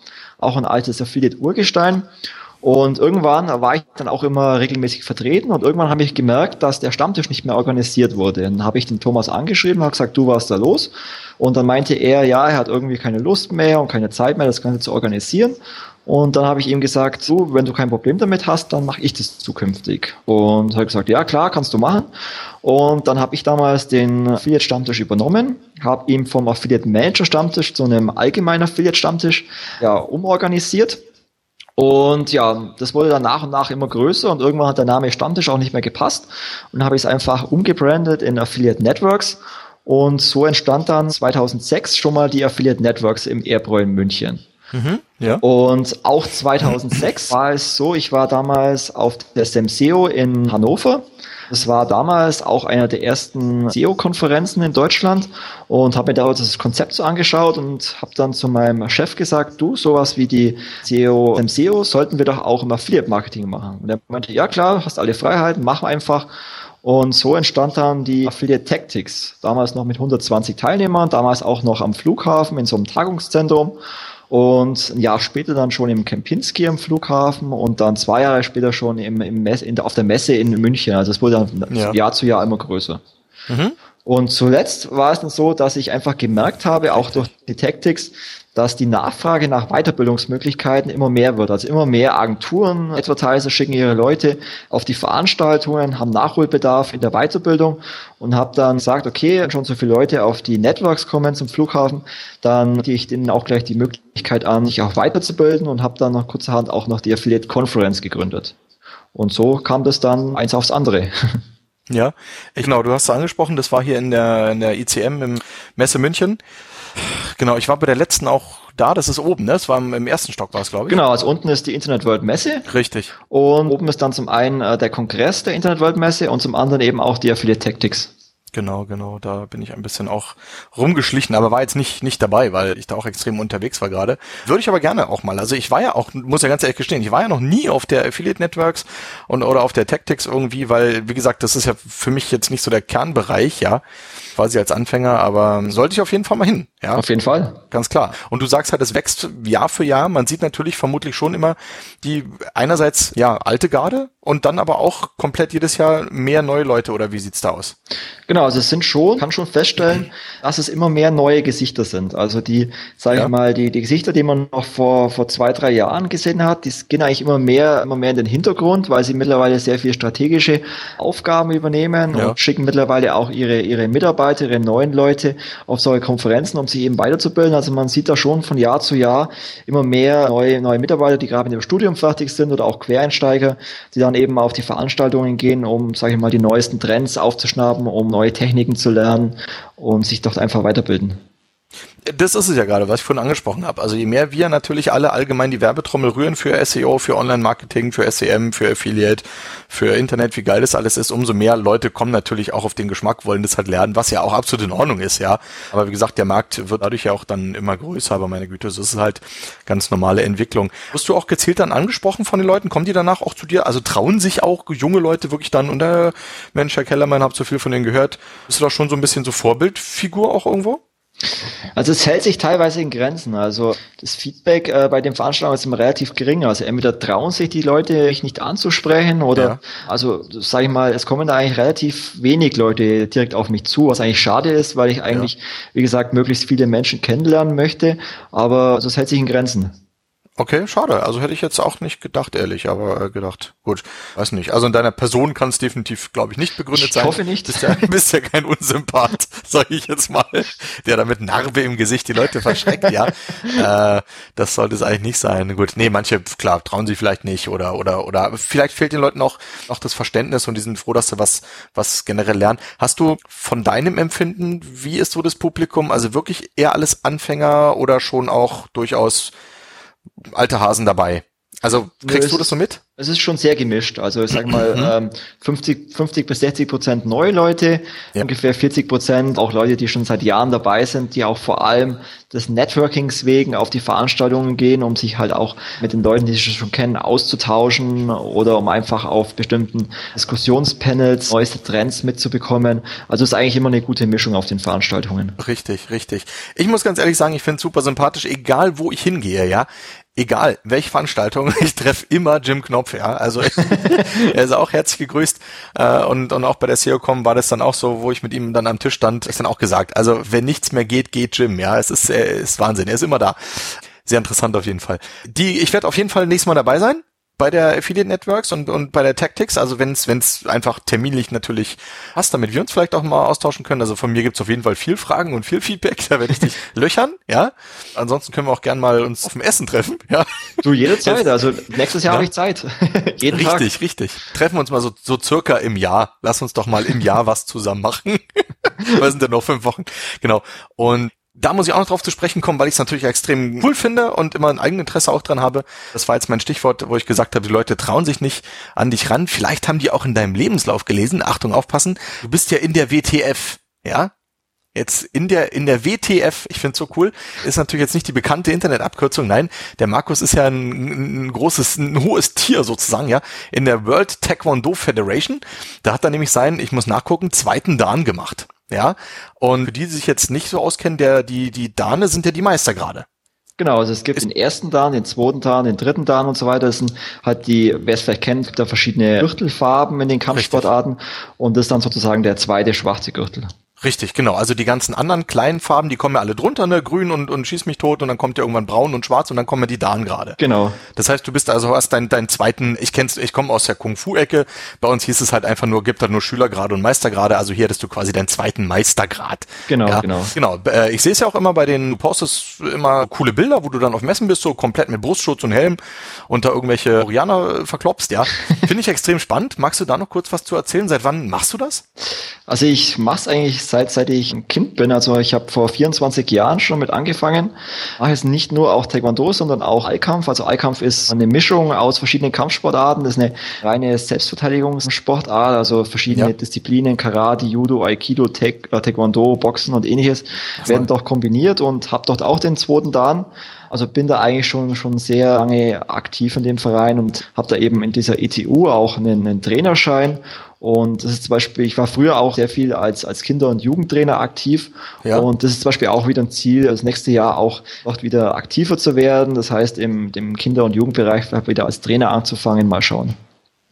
auch ein altes Affiliate-Urgestein. Und irgendwann war ich dann auch immer regelmäßig vertreten und irgendwann habe ich gemerkt, dass der Stammtisch nicht mehr organisiert wurde. Dann habe ich den Thomas angeschrieben, habe gesagt, du warst da los. Und dann meinte er, ja, er hat irgendwie keine Lust mehr und keine Zeit mehr, das Ganze zu organisieren. Und dann habe ich ihm gesagt, du, wenn du kein Problem damit hast, dann mache ich das zukünftig. Und er hat gesagt, ja klar, kannst du machen. Und dann habe ich damals den Affiliate-Stammtisch übernommen, habe ihn vom Affiliate-Manager-Stammtisch zu einem allgemeinen Affiliate-Stammtisch ja, umorganisiert und ja, das wurde dann nach und nach immer größer und irgendwann hat der Name Stammtisch auch nicht mehr gepasst und habe ich es einfach umgebrandet in Affiliate Networks. Und so entstand dann 2006 schon mal die Affiliate Networks im Airbräu in München. Mhm, ja. Und auch 2006 <laughs> war es so, ich war damals auf der SEMSEO in Hannover das war damals auch einer der ersten SEO-Konferenzen in Deutschland und habe mir da das Konzept so angeschaut und habe dann zu meinem Chef gesagt, du, sowas wie die SEO, im SEO sollten wir doch auch im Affiliate-Marketing machen. Und er meinte, ja klar, hast alle Freiheiten, mach einfach. Und so entstand dann die Affiliate Tactics, damals noch mit 120 Teilnehmern, damals auch noch am Flughafen in so einem Tagungszentrum. Und ein Jahr später dann schon im Kempinski am Flughafen und dann zwei Jahre später schon im, im Mess, in, auf der Messe in München. Also es wurde dann ja. Jahr zu Jahr immer größer. Mhm. Und zuletzt war es dann so, dass ich einfach gemerkt habe, auch durch die Tactics, dass die Nachfrage nach Weiterbildungsmöglichkeiten immer mehr wird. Also immer mehr Agenturen, Advertiser schicken ihre Leute auf die Veranstaltungen, haben Nachholbedarf in der Weiterbildung und habe dann gesagt, okay, wenn schon so viele Leute auf die Networks kommen zum Flughafen, dann gehe ich denen auch gleich die Möglichkeit an, sich auch weiterzubilden und habe dann noch kurzerhand auch noch die Affiliate Conference gegründet. Und so kam das dann eins aufs andere. <laughs> Ja, genau, du hast es angesprochen, das war hier in der, in der ICM im Messe München. Genau, ich war bei der letzten auch da, das ist oben, ne? Das war im, im ersten Stock, war es, glaube ich. Genau, also unten ist die Internet World Messe. Richtig. Und oben ist dann zum einen äh, der Kongress der Internet World Messe und zum anderen eben auch die Affiliate Tactics. Genau, genau. Da bin ich ein bisschen auch rumgeschlichen, aber war jetzt nicht, nicht dabei, weil ich da auch extrem unterwegs war gerade. Würde ich aber gerne auch mal. Also ich war ja auch, muss ja ganz ehrlich gestehen, ich war ja noch nie auf der Affiliate Networks und oder auf der Tactics irgendwie, weil, wie gesagt, das ist ja für mich jetzt nicht so der Kernbereich, ja quasi als Anfänger, aber sollte ich auf jeden Fall mal hin. Ja, auf jeden Fall. Ganz klar. Und du sagst halt, es wächst Jahr für Jahr. Man sieht natürlich vermutlich schon immer die einerseits ja alte Garde und dann aber auch komplett jedes Jahr mehr neue Leute oder wie sieht's da aus? Genau, also es sind schon, kann schon feststellen, <clears throat> dass es immer mehr neue Gesichter sind. Also die, sage ja. ich mal, die, die Gesichter, die man noch vor, vor zwei, drei Jahren gesehen hat, die gehen eigentlich immer mehr, immer mehr in den Hintergrund, weil sie mittlerweile sehr viel strategische Aufgaben übernehmen ja. und schicken mittlerweile auch ihre, ihre Mitarbeiter, ihre neuen Leute auf solche Konferenzen, um sich eben weiterzubilden. Also man sieht da schon von Jahr zu Jahr immer mehr neue, neue Mitarbeiter, die gerade mit dem Studium fertig sind oder auch Quereinsteiger, die dann eben auf die Veranstaltungen gehen, um, sage ich mal, die neuesten Trends aufzuschnappen, um neue Techniken zu lernen und sich dort einfach weiterbilden. Das ist es ja gerade, was ich vorhin angesprochen habe. Also je mehr wir natürlich alle allgemein die Werbetrommel rühren für SEO, für Online-Marketing, für SEM, für Affiliate, für Internet, wie geil das alles ist, umso mehr Leute kommen natürlich auch auf den Geschmack, wollen das halt lernen, was ja auch absolut in Ordnung ist, ja. Aber wie gesagt, der Markt wird dadurch ja auch dann immer größer, aber meine Güte, das ist halt ganz normale Entwicklung. Wirst du auch gezielt dann angesprochen von den Leuten? Kommen die danach auch zu dir? Also trauen sich auch junge Leute wirklich dann, und der Mensch, Herr Kellermann, hab so viel von denen gehört. Bist du da schon so ein bisschen so Vorbildfigur auch irgendwo? Also es hält sich teilweise in Grenzen. Also das Feedback äh, bei den Veranstaltungen ist immer relativ gering. Also entweder trauen sich die Leute, mich nicht anzusprechen oder ja. also sage ich mal, es kommen da eigentlich relativ wenig Leute direkt auf mich zu, was eigentlich schade ist, weil ich eigentlich, ja. wie gesagt, möglichst viele Menschen kennenlernen möchte. Aber also es hält sich in Grenzen. Okay, schade. Also hätte ich jetzt auch nicht gedacht, ehrlich, aber äh, gedacht, gut, weiß nicht. Also in deiner Person kann es definitiv, glaube ich, nicht begründet ich sein. Ich hoffe nicht. Du bist ja, <laughs> bist ja kein Unsympath, <laughs> sage ich jetzt mal, der da mit Narbe im Gesicht die Leute verschreckt, ja. <laughs> Äh, das sollte es eigentlich nicht sein. Gut, nee, manche, klar, trauen sich vielleicht nicht oder oder oder vielleicht fehlt den Leuten auch auch das Verständnis und die sind froh, dass sie was was generell lernen. Hast du von deinem Empfinden, wie ist so das Publikum? Also wirklich eher alles Anfänger oder schon auch durchaus alte Hasen dabei. Also kriegst es, du das so mit? Es ist schon sehr gemischt. Also ich sag mal mhm. 50, 50 bis 60 Prozent neue Leute, ja. ungefähr 40 Prozent auch Leute, die schon seit Jahren dabei sind, die auch vor allem des Networkings wegen auf die Veranstaltungen gehen, um sich halt auch mit den Leuten, die sie schon kennen, auszutauschen oder um einfach auf bestimmten Diskussionspanels neueste Trends mitzubekommen. Also es ist eigentlich immer eine gute Mischung auf den Veranstaltungen. Richtig, richtig. Ich muss ganz ehrlich sagen, ich finde es super sympathisch, egal wo ich hingehe, ja egal welche Veranstaltung, <laughs> ich treffe immer Jim Knopf, ja. Also <laughs> er ist auch herzlich gegrüßt. Äh, und, und auch bei der SEOCom war das dann auch so, wo ich mit ihm dann am Tisch stand, ist dann auch gesagt, also wenn nichts mehr geht, geht Jim, ja. Es ist, er ist Wahnsinn, er ist immer da. Sehr interessant auf jeden Fall. Die, ich werde auf jeden Fall nächstes Mal dabei sein bei der Affiliate Networks und, und bei der Tactics, also wenn es einfach terminlich natürlich passt, damit wir uns vielleicht auch mal austauschen können. Also von mir gibt's auf jeden Fall viel Fragen und viel Feedback, da werde ich dich <laughs> löchern, ja. Ansonsten können wir auch gern mal uns auf dem Essen treffen, <laughs> ja. Du, jederzeit, also nächstes Jahr ja. habe ich Zeit. <laughs> Jeden richtig, Tag. richtig. Treffen wir uns mal so, so circa im Jahr. Lass uns doch mal im Jahr was zusammen machen. Was sind denn noch fünf Wochen? Genau. Und da muss ich auch noch drauf zu sprechen kommen, weil ich es natürlich extrem cool finde und immer ein Eigeninteresse auch dran habe. Das war jetzt mein Stichwort, wo ich gesagt habe, die Leute trauen sich nicht an dich ran. Vielleicht haben die auch in deinem Lebenslauf gelesen. Achtung, aufpassen. Du bist ja in der WTF, ja? Jetzt in der in der WTF, ich finde so cool, ist natürlich jetzt nicht die bekannte Internetabkürzung, nein, der Markus ist ja ein, ein großes, ein hohes Tier sozusagen, ja, in der World Taekwondo Federation. Da hat er nämlich seinen, ich muss nachgucken, zweiten Dan gemacht. Ja, und für die, die sich jetzt nicht so auskennen, der, die, die Dane sind ja die Meister gerade. Genau, also es gibt den ersten Dan, den zweiten Dan, den dritten Dan und so weiter. Das sind halt die, wer es vielleicht kennt, gibt da verschiedene Gürtelfarben in den Kampfsportarten Richtig. und das ist dann sozusagen der zweite schwarze Gürtel. Richtig, genau. Also die ganzen anderen kleinen Farben, die kommen ja alle drunter, ne? Grün und, und schieß mich tot und dann kommt ja irgendwann braun und schwarz und dann kommen ja die Dan gerade. Genau. Das heißt, du bist also hast deinen deinen zweiten, ich kenn's, ich komme aus der Kung-Fu-Ecke. Bei uns hieß es halt einfach nur, gibt da nur Schülergrade und Meistergrade. Also hier hattest du quasi deinen zweiten Meistergrad. Genau, ja? genau. Genau. Äh, ich sehe es ja auch immer bei den, du postest immer coole Bilder, wo du dann auf Messen bist, so komplett mit Brustschutz und Helm und da irgendwelche Orianer verklopst, ja. <laughs> Finde ich extrem spannend. Magst du da noch kurz was zu erzählen? Seit wann machst du das? Also ich mach's eigentlich seit, seit ich Kind bin. Also ich habe vor 24 Jahren schon mit angefangen. Mache jetzt nicht nur auch Taekwondo, sondern auch Eikampf. Also Eikampf ist eine Mischung aus verschiedenen Kampfsportarten. Das ist eine reine Selbstverteidigungssportart, also verschiedene ja. Disziplinen, Karate, Judo, Aikido, äh, Taekwondo, Boxen und ähnliches werden dort kombiniert und habe dort auch den zweiten Dan. Also bin da eigentlich schon schon sehr lange aktiv in dem Verein und habe da eben in dieser ETU auch einen, einen Trainerschein und das ist zum Beispiel, ich war früher auch sehr viel als, als Kinder- und Jugendtrainer aktiv. Ja. Und das ist zum Beispiel auch wieder ein Ziel, das nächste Jahr auch noch wieder aktiver zu werden. Das heißt, im dem Kinder- und Jugendbereich wieder als Trainer anzufangen, mal schauen.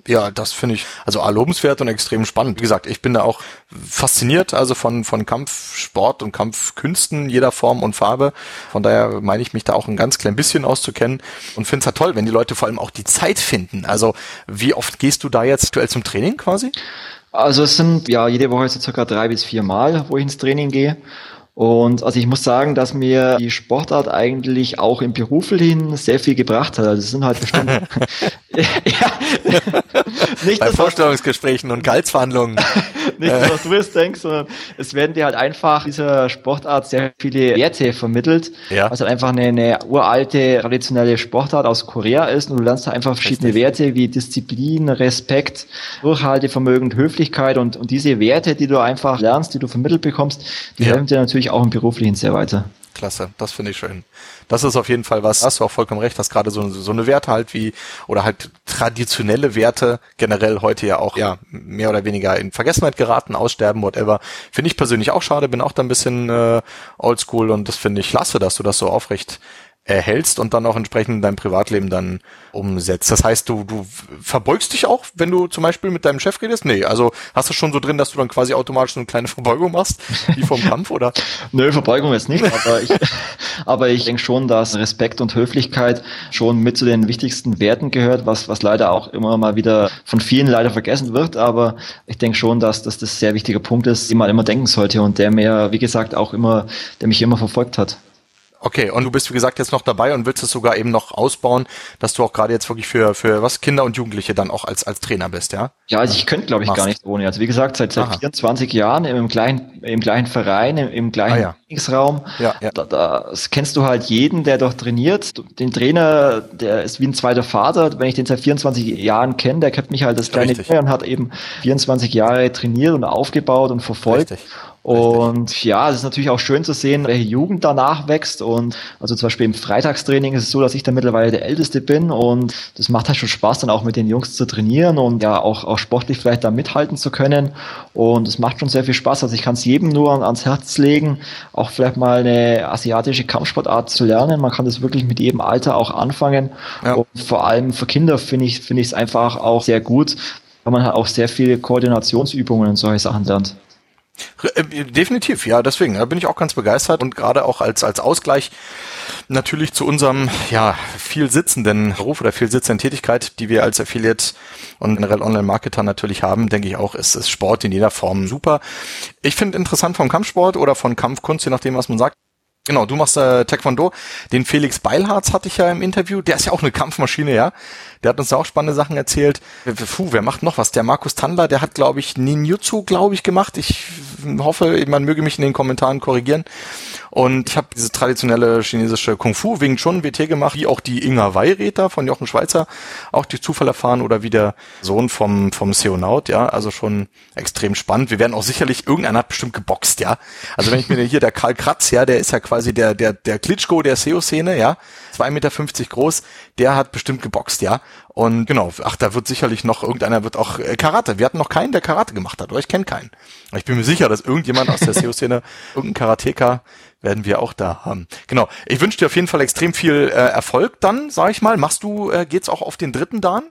Ja, das finde ich also lobenswert und extrem spannend. Wie gesagt, ich bin da auch fasziniert, also von, von Kampfsport und Kampfkünsten jeder Form und Farbe. Von daher meine ich mich da auch ein ganz klein bisschen auszukennen und finde es halt toll, wenn die Leute vor allem auch die Zeit finden. Also wie oft gehst du da jetzt aktuell zum Training quasi? Also es sind ja jede Woche so circa drei bis vier Mal, wo ich ins Training gehe. Und also ich muss sagen, dass mir die Sportart eigentlich auch im Beruflichen sehr viel gebracht hat. Also es sind halt bestimmt <laughs> <laughs> ja, nicht Bei Vorstellungsgesprächen und Gehaltsverhandlungen. <laughs> nicht was du jetzt denkst, sondern es werden dir halt einfach dieser Sportart sehr viele Werte vermittelt. Ja. Was halt einfach eine, eine uralte, traditionelle Sportart aus Korea ist und du lernst da einfach verschiedene. Werte wie Disziplin, Respekt, Durchhaltevermögen, Höflichkeit und, und diese Werte, die du einfach lernst, die du vermittelt bekommst, die ja. helfen dir natürlich auch im Beruflichen sehr weiter. Klasse, das finde ich schön. Das ist auf jeden Fall was, hast du auch vollkommen recht, dass gerade so, so eine Werte halt wie, oder halt traditionelle Werte generell heute ja auch, ja, mehr oder weniger in Vergessenheit geraten, aussterben, whatever. Finde ich persönlich auch schade, bin auch da ein bisschen äh, oldschool und das finde ich klasse, dass du das so aufrecht erhältst und dann auch entsprechend in deinem Privatleben dann umsetzt. Das heißt, du, du verbeugst dich auch, wenn du zum Beispiel mit deinem Chef redest? Nee, also hast du schon so drin, dass du dann quasi automatisch so eine kleine <laughs> Verbeugung machst, wie vom <laughs> Kampf, oder? Nö, Verbeugung jetzt nicht, aber ich, <laughs> aber ich denke schon, dass Respekt und Höflichkeit schon mit zu den wichtigsten Werten gehört, was, was leider auch immer mal wieder von vielen leider vergessen wird, aber ich denke schon, dass, dass das sehr wichtiger Punkt ist, den man immer denken sollte und der mir, wie gesagt, auch immer, der mich immer verfolgt hat. Okay, und du bist wie gesagt jetzt noch dabei und willst es sogar eben noch ausbauen, dass du auch gerade jetzt wirklich für für was Kinder und Jugendliche dann auch als als Trainer bist, ja? Ja, also ich könnte glaube ich Machst. gar nicht ohne. Also wie gesagt, seit seit 24 Jahren im gleichen im gleichen Verein, im, im gleichen ah, ja. Trainingsraum. Ja, ja. Da, da kennst du halt jeden, der dort trainiert. Den Trainer, der ist wie ein zweiter Vater. Wenn ich den seit 24 Jahren kenne, der kennt mich halt das kleine Trainer und hat eben 24 Jahre trainiert und aufgebaut und verfolgt. Richtig. Und ja, es ist natürlich auch schön zu sehen, welche Jugend danach wächst. Und also zum Beispiel im Freitagstraining ist es so, dass ich da mittlerweile der Älteste bin und das macht halt schon Spaß, dann auch mit den Jungs zu trainieren und ja auch, auch sportlich vielleicht da mithalten zu können. Und es macht schon sehr viel Spaß. Also ich kann es jedem nur ans Herz legen, auch vielleicht mal eine asiatische Kampfsportart zu lernen. Man kann das wirklich mit jedem Alter auch anfangen. Ja. Und vor allem für Kinder finde ich finde ich es einfach auch sehr gut, weil man halt auch sehr viele Koordinationsübungen und solche Sachen lernt. Äh, definitiv, ja, deswegen, da bin ich auch ganz begeistert und gerade auch als, als Ausgleich natürlich zu unserem, ja, viel sitzenden Beruf oder viel sitzenden Tätigkeit, die wir als Affiliate und generell Online-Marketer natürlich haben, denke ich auch, ist, ist Sport in jeder Form super. Ich finde interessant vom Kampfsport oder von Kampfkunst, je nachdem, was man sagt, Genau, du machst äh, Taekwondo. Den Felix Beilharz hatte ich ja im Interview. Der ist ja auch eine Kampfmaschine, ja. Der hat uns da auch spannende Sachen erzählt. Puh, wer macht noch was? Der Markus Tandler, der hat, glaube ich, Ninjutsu, glaube ich, gemacht. Ich hoffe, man möge mich in den Kommentaren korrigieren. Und ich habe diese traditionelle chinesische Kung Fu Wing Chun WT gemacht, wie auch die Inga Weiräter von Jochen Schweizer auch durch Zufall erfahren oder wie der Sohn vom vom Seonaut, ja, also schon extrem spannend. Wir werden auch sicherlich irgendeiner hat bestimmt geboxt, ja. Also wenn ich mir <laughs> hier der Karl Kratz, ja, der ist ja quasi der der der Klitschko der SEO Szene, ja, 2,50 Meter groß, der hat bestimmt geboxt, ja. Und genau, ach, da wird sicherlich noch irgendeiner wird auch äh, Karate. Wir hatten noch keinen, der Karate gemacht hat, oder ich kenne keinen. Ich bin mir sicher, dass irgendjemand aus der <laughs> SEO-Szene, irgendein Karateka werden wir auch da haben. Genau. Ich wünsche dir auf jeden Fall extrem viel äh, Erfolg dann, sag ich mal. Machst du, äh, geht's auch auf den dritten Dan?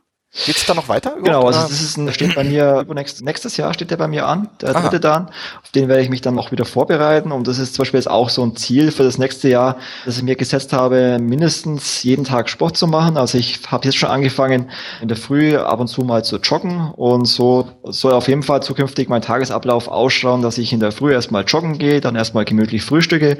Geht's da noch weiter? Genau, also das ist ein, steht bei mir <clears throat> nächstes, nächstes Jahr steht der bei mir an, der Aha. dritte Dan. Auf den werde ich mich dann auch wieder vorbereiten. Und das ist zum Beispiel jetzt auch so ein Ziel für das nächste Jahr, dass ich mir gesetzt habe, mindestens jeden Tag Sport zu machen. Also ich habe jetzt schon angefangen, in der Früh ab und zu mal zu joggen. Und so soll auf jeden Fall zukünftig mein Tagesablauf ausschauen, dass ich in der Früh erstmal joggen gehe, dann erstmal gemütlich frühstücke,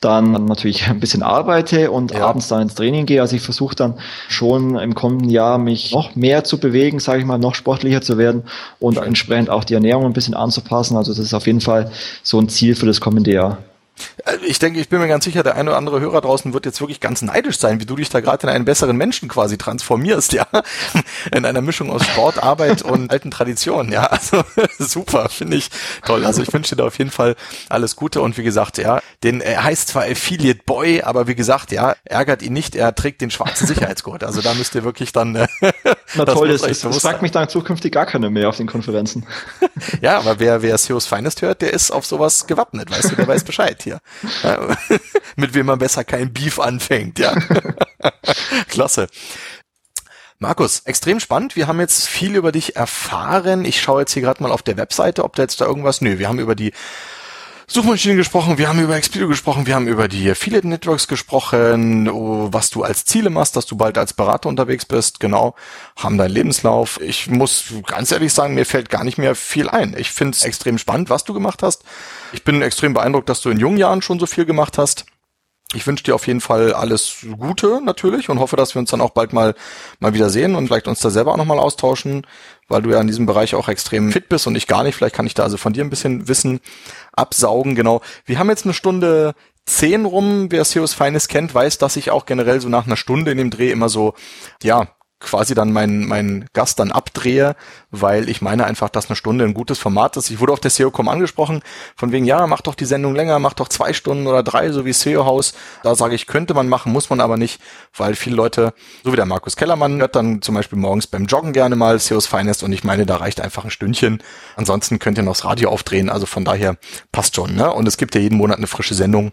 dann natürlich ein bisschen arbeite und ja. abends dann ins Training gehe. Also ich versuche dann schon im kommenden Jahr mich noch mehr zu bewegen, sage ich mal, noch sportlicher zu werden und entsprechend auch die Ernährung ein bisschen anzupassen. Also das ist auf jeden Fall so ein Ziel für das kommende Jahr. Äh, ich denke, ich bin mir ganz sicher, der eine oder andere Hörer draußen wird jetzt wirklich ganz neidisch sein, wie du dich da gerade in einen besseren Menschen quasi transformierst, ja. <laughs> In einer Mischung aus Sport, Arbeit und alten Traditionen, ja. Also <laughs> super, finde ich toll. Also ich wünsche dir da auf jeden Fall alles Gute und wie gesagt, ja, den er heißt zwar Affiliate Boy, aber wie gesagt, ja, ärgert ihn nicht, er trägt den schwarzen Sicherheitsgurt. Also da müsst ihr wirklich dann. Äh, <laughs> Na toll, das, das, das fragt mich dann zukünftig gar keiner mehr auf den Konferenzen. ja, aber wer, wer SEOs Finest hört, der ist auf sowas gewappnet, weißt du, der weiß Bescheid hier. <laughs> Mit wem man besser kein Beef anfängt, ja. <laughs> Klasse. Markus, extrem spannend. Wir haben jetzt viel über dich erfahren. Ich schaue jetzt hier gerade mal auf der Webseite, ob da jetzt da irgendwas. Nö, wir haben über die Suchmaschinen gesprochen, wir haben über Expedio gesprochen, wir haben über die Affiliate Networks gesprochen, oh, was du als Ziele machst, dass du bald als Berater unterwegs bist, genau, haben deinen Lebenslauf. Ich muss ganz ehrlich sagen, mir fällt gar nicht mehr viel ein. Ich finde es extrem spannend, was du gemacht hast. Ich bin extrem beeindruckt, dass du in jungen Jahren schon so viel gemacht hast. Ich wünsche dir auf jeden Fall alles Gute natürlich und hoffe, dass wir uns dann auch bald mal mal wieder sehen und vielleicht uns da selber auch nochmal austauschen, weil du ja in diesem Bereich auch extrem fit bist und ich gar nicht. Vielleicht kann ich da also von dir ein bisschen Wissen absaugen. Genau. Wir haben jetzt eine Stunde zehn rum. Wer Seos Feines kennt, weiß, dass ich auch generell so nach einer Stunde in dem Dreh immer so, ja, quasi dann meinen mein Gast dann abdrehe, weil ich meine einfach, dass eine Stunde ein gutes Format ist. Ich wurde auf der SEO.com angesprochen, von wegen, ja, mach doch die Sendung länger, mach doch zwei Stunden oder drei, so wie SEO Haus. Da sage ich, könnte man machen, muss man aber nicht, weil viele Leute, so wie der Markus Kellermann, hört dann zum Beispiel morgens beim Joggen gerne mal SEOs Finest und ich meine, da reicht einfach ein Stündchen. Ansonsten könnt ihr noch das Radio aufdrehen, also von daher passt schon, ne? Und es gibt ja jeden Monat eine frische Sendung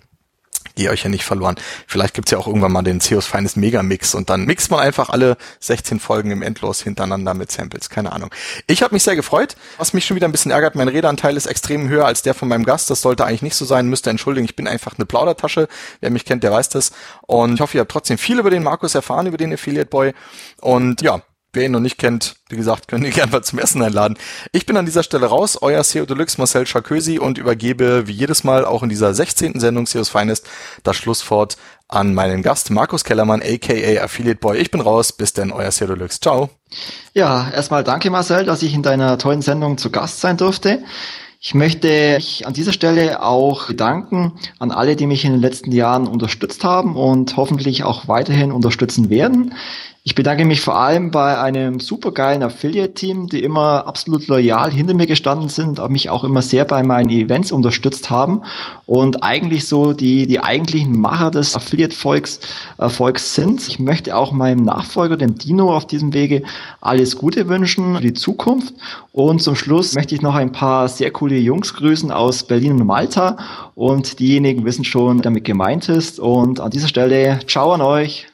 ihr euch ja nicht verloren. Vielleicht gibt's ja auch irgendwann mal den Zeus Feines Megamix und dann mixt man einfach alle 16 Folgen im Endlos hintereinander mit Samples. Keine Ahnung. Ich habe mich sehr gefreut. Was mich schon wieder ein bisschen ärgert, mein Redeanteil ist extrem höher als der von meinem Gast. Das sollte eigentlich nicht so sein. Müsste entschuldigen, ich bin einfach eine Plaudertasche. Wer mich kennt, der weiß das. Und ich hoffe, ihr habt trotzdem viel über den Markus erfahren, über den Affiliate Boy. Und ja, Wer ihn noch nicht kennt, wie gesagt, könnt ihr <laughs> gerne mal zum Essen einladen. Ich bin an dieser Stelle raus, euer CEO Deluxe Marcel Charkösi und übergebe wie jedes Mal auch in dieser 16. Sendung CEOs Finest das Schlusswort an meinen Gast Markus Kellermann, aka Affiliate Boy. Ich bin raus, bis denn, euer CEO Deluxe. Ciao. Ja, erstmal danke Marcel, dass ich in deiner tollen Sendung zu Gast sein durfte. Ich möchte mich an dieser Stelle auch bedanken an alle, die mich in den letzten Jahren unterstützt haben und hoffentlich auch weiterhin unterstützen werden. Ich bedanke mich vor allem bei einem supergeilen Affiliate-Team, die immer absolut loyal hinter mir gestanden sind, mich auch immer sehr bei meinen Events unterstützt haben und eigentlich so die, die eigentlichen Macher des Affiliate-Volks Erfolgs sind. Ich möchte auch meinem Nachfolger, dem Dino, auf diesem Wege alles Gute wünschen für die Zukunft. Und zum Schluss möchte ich noch ein paar sehr coole Jungs grüßen aus Berlin und Malta. Und diejenigen wissen schon, damit gemeint ist. Und an dieser Stelle, ciao an euch.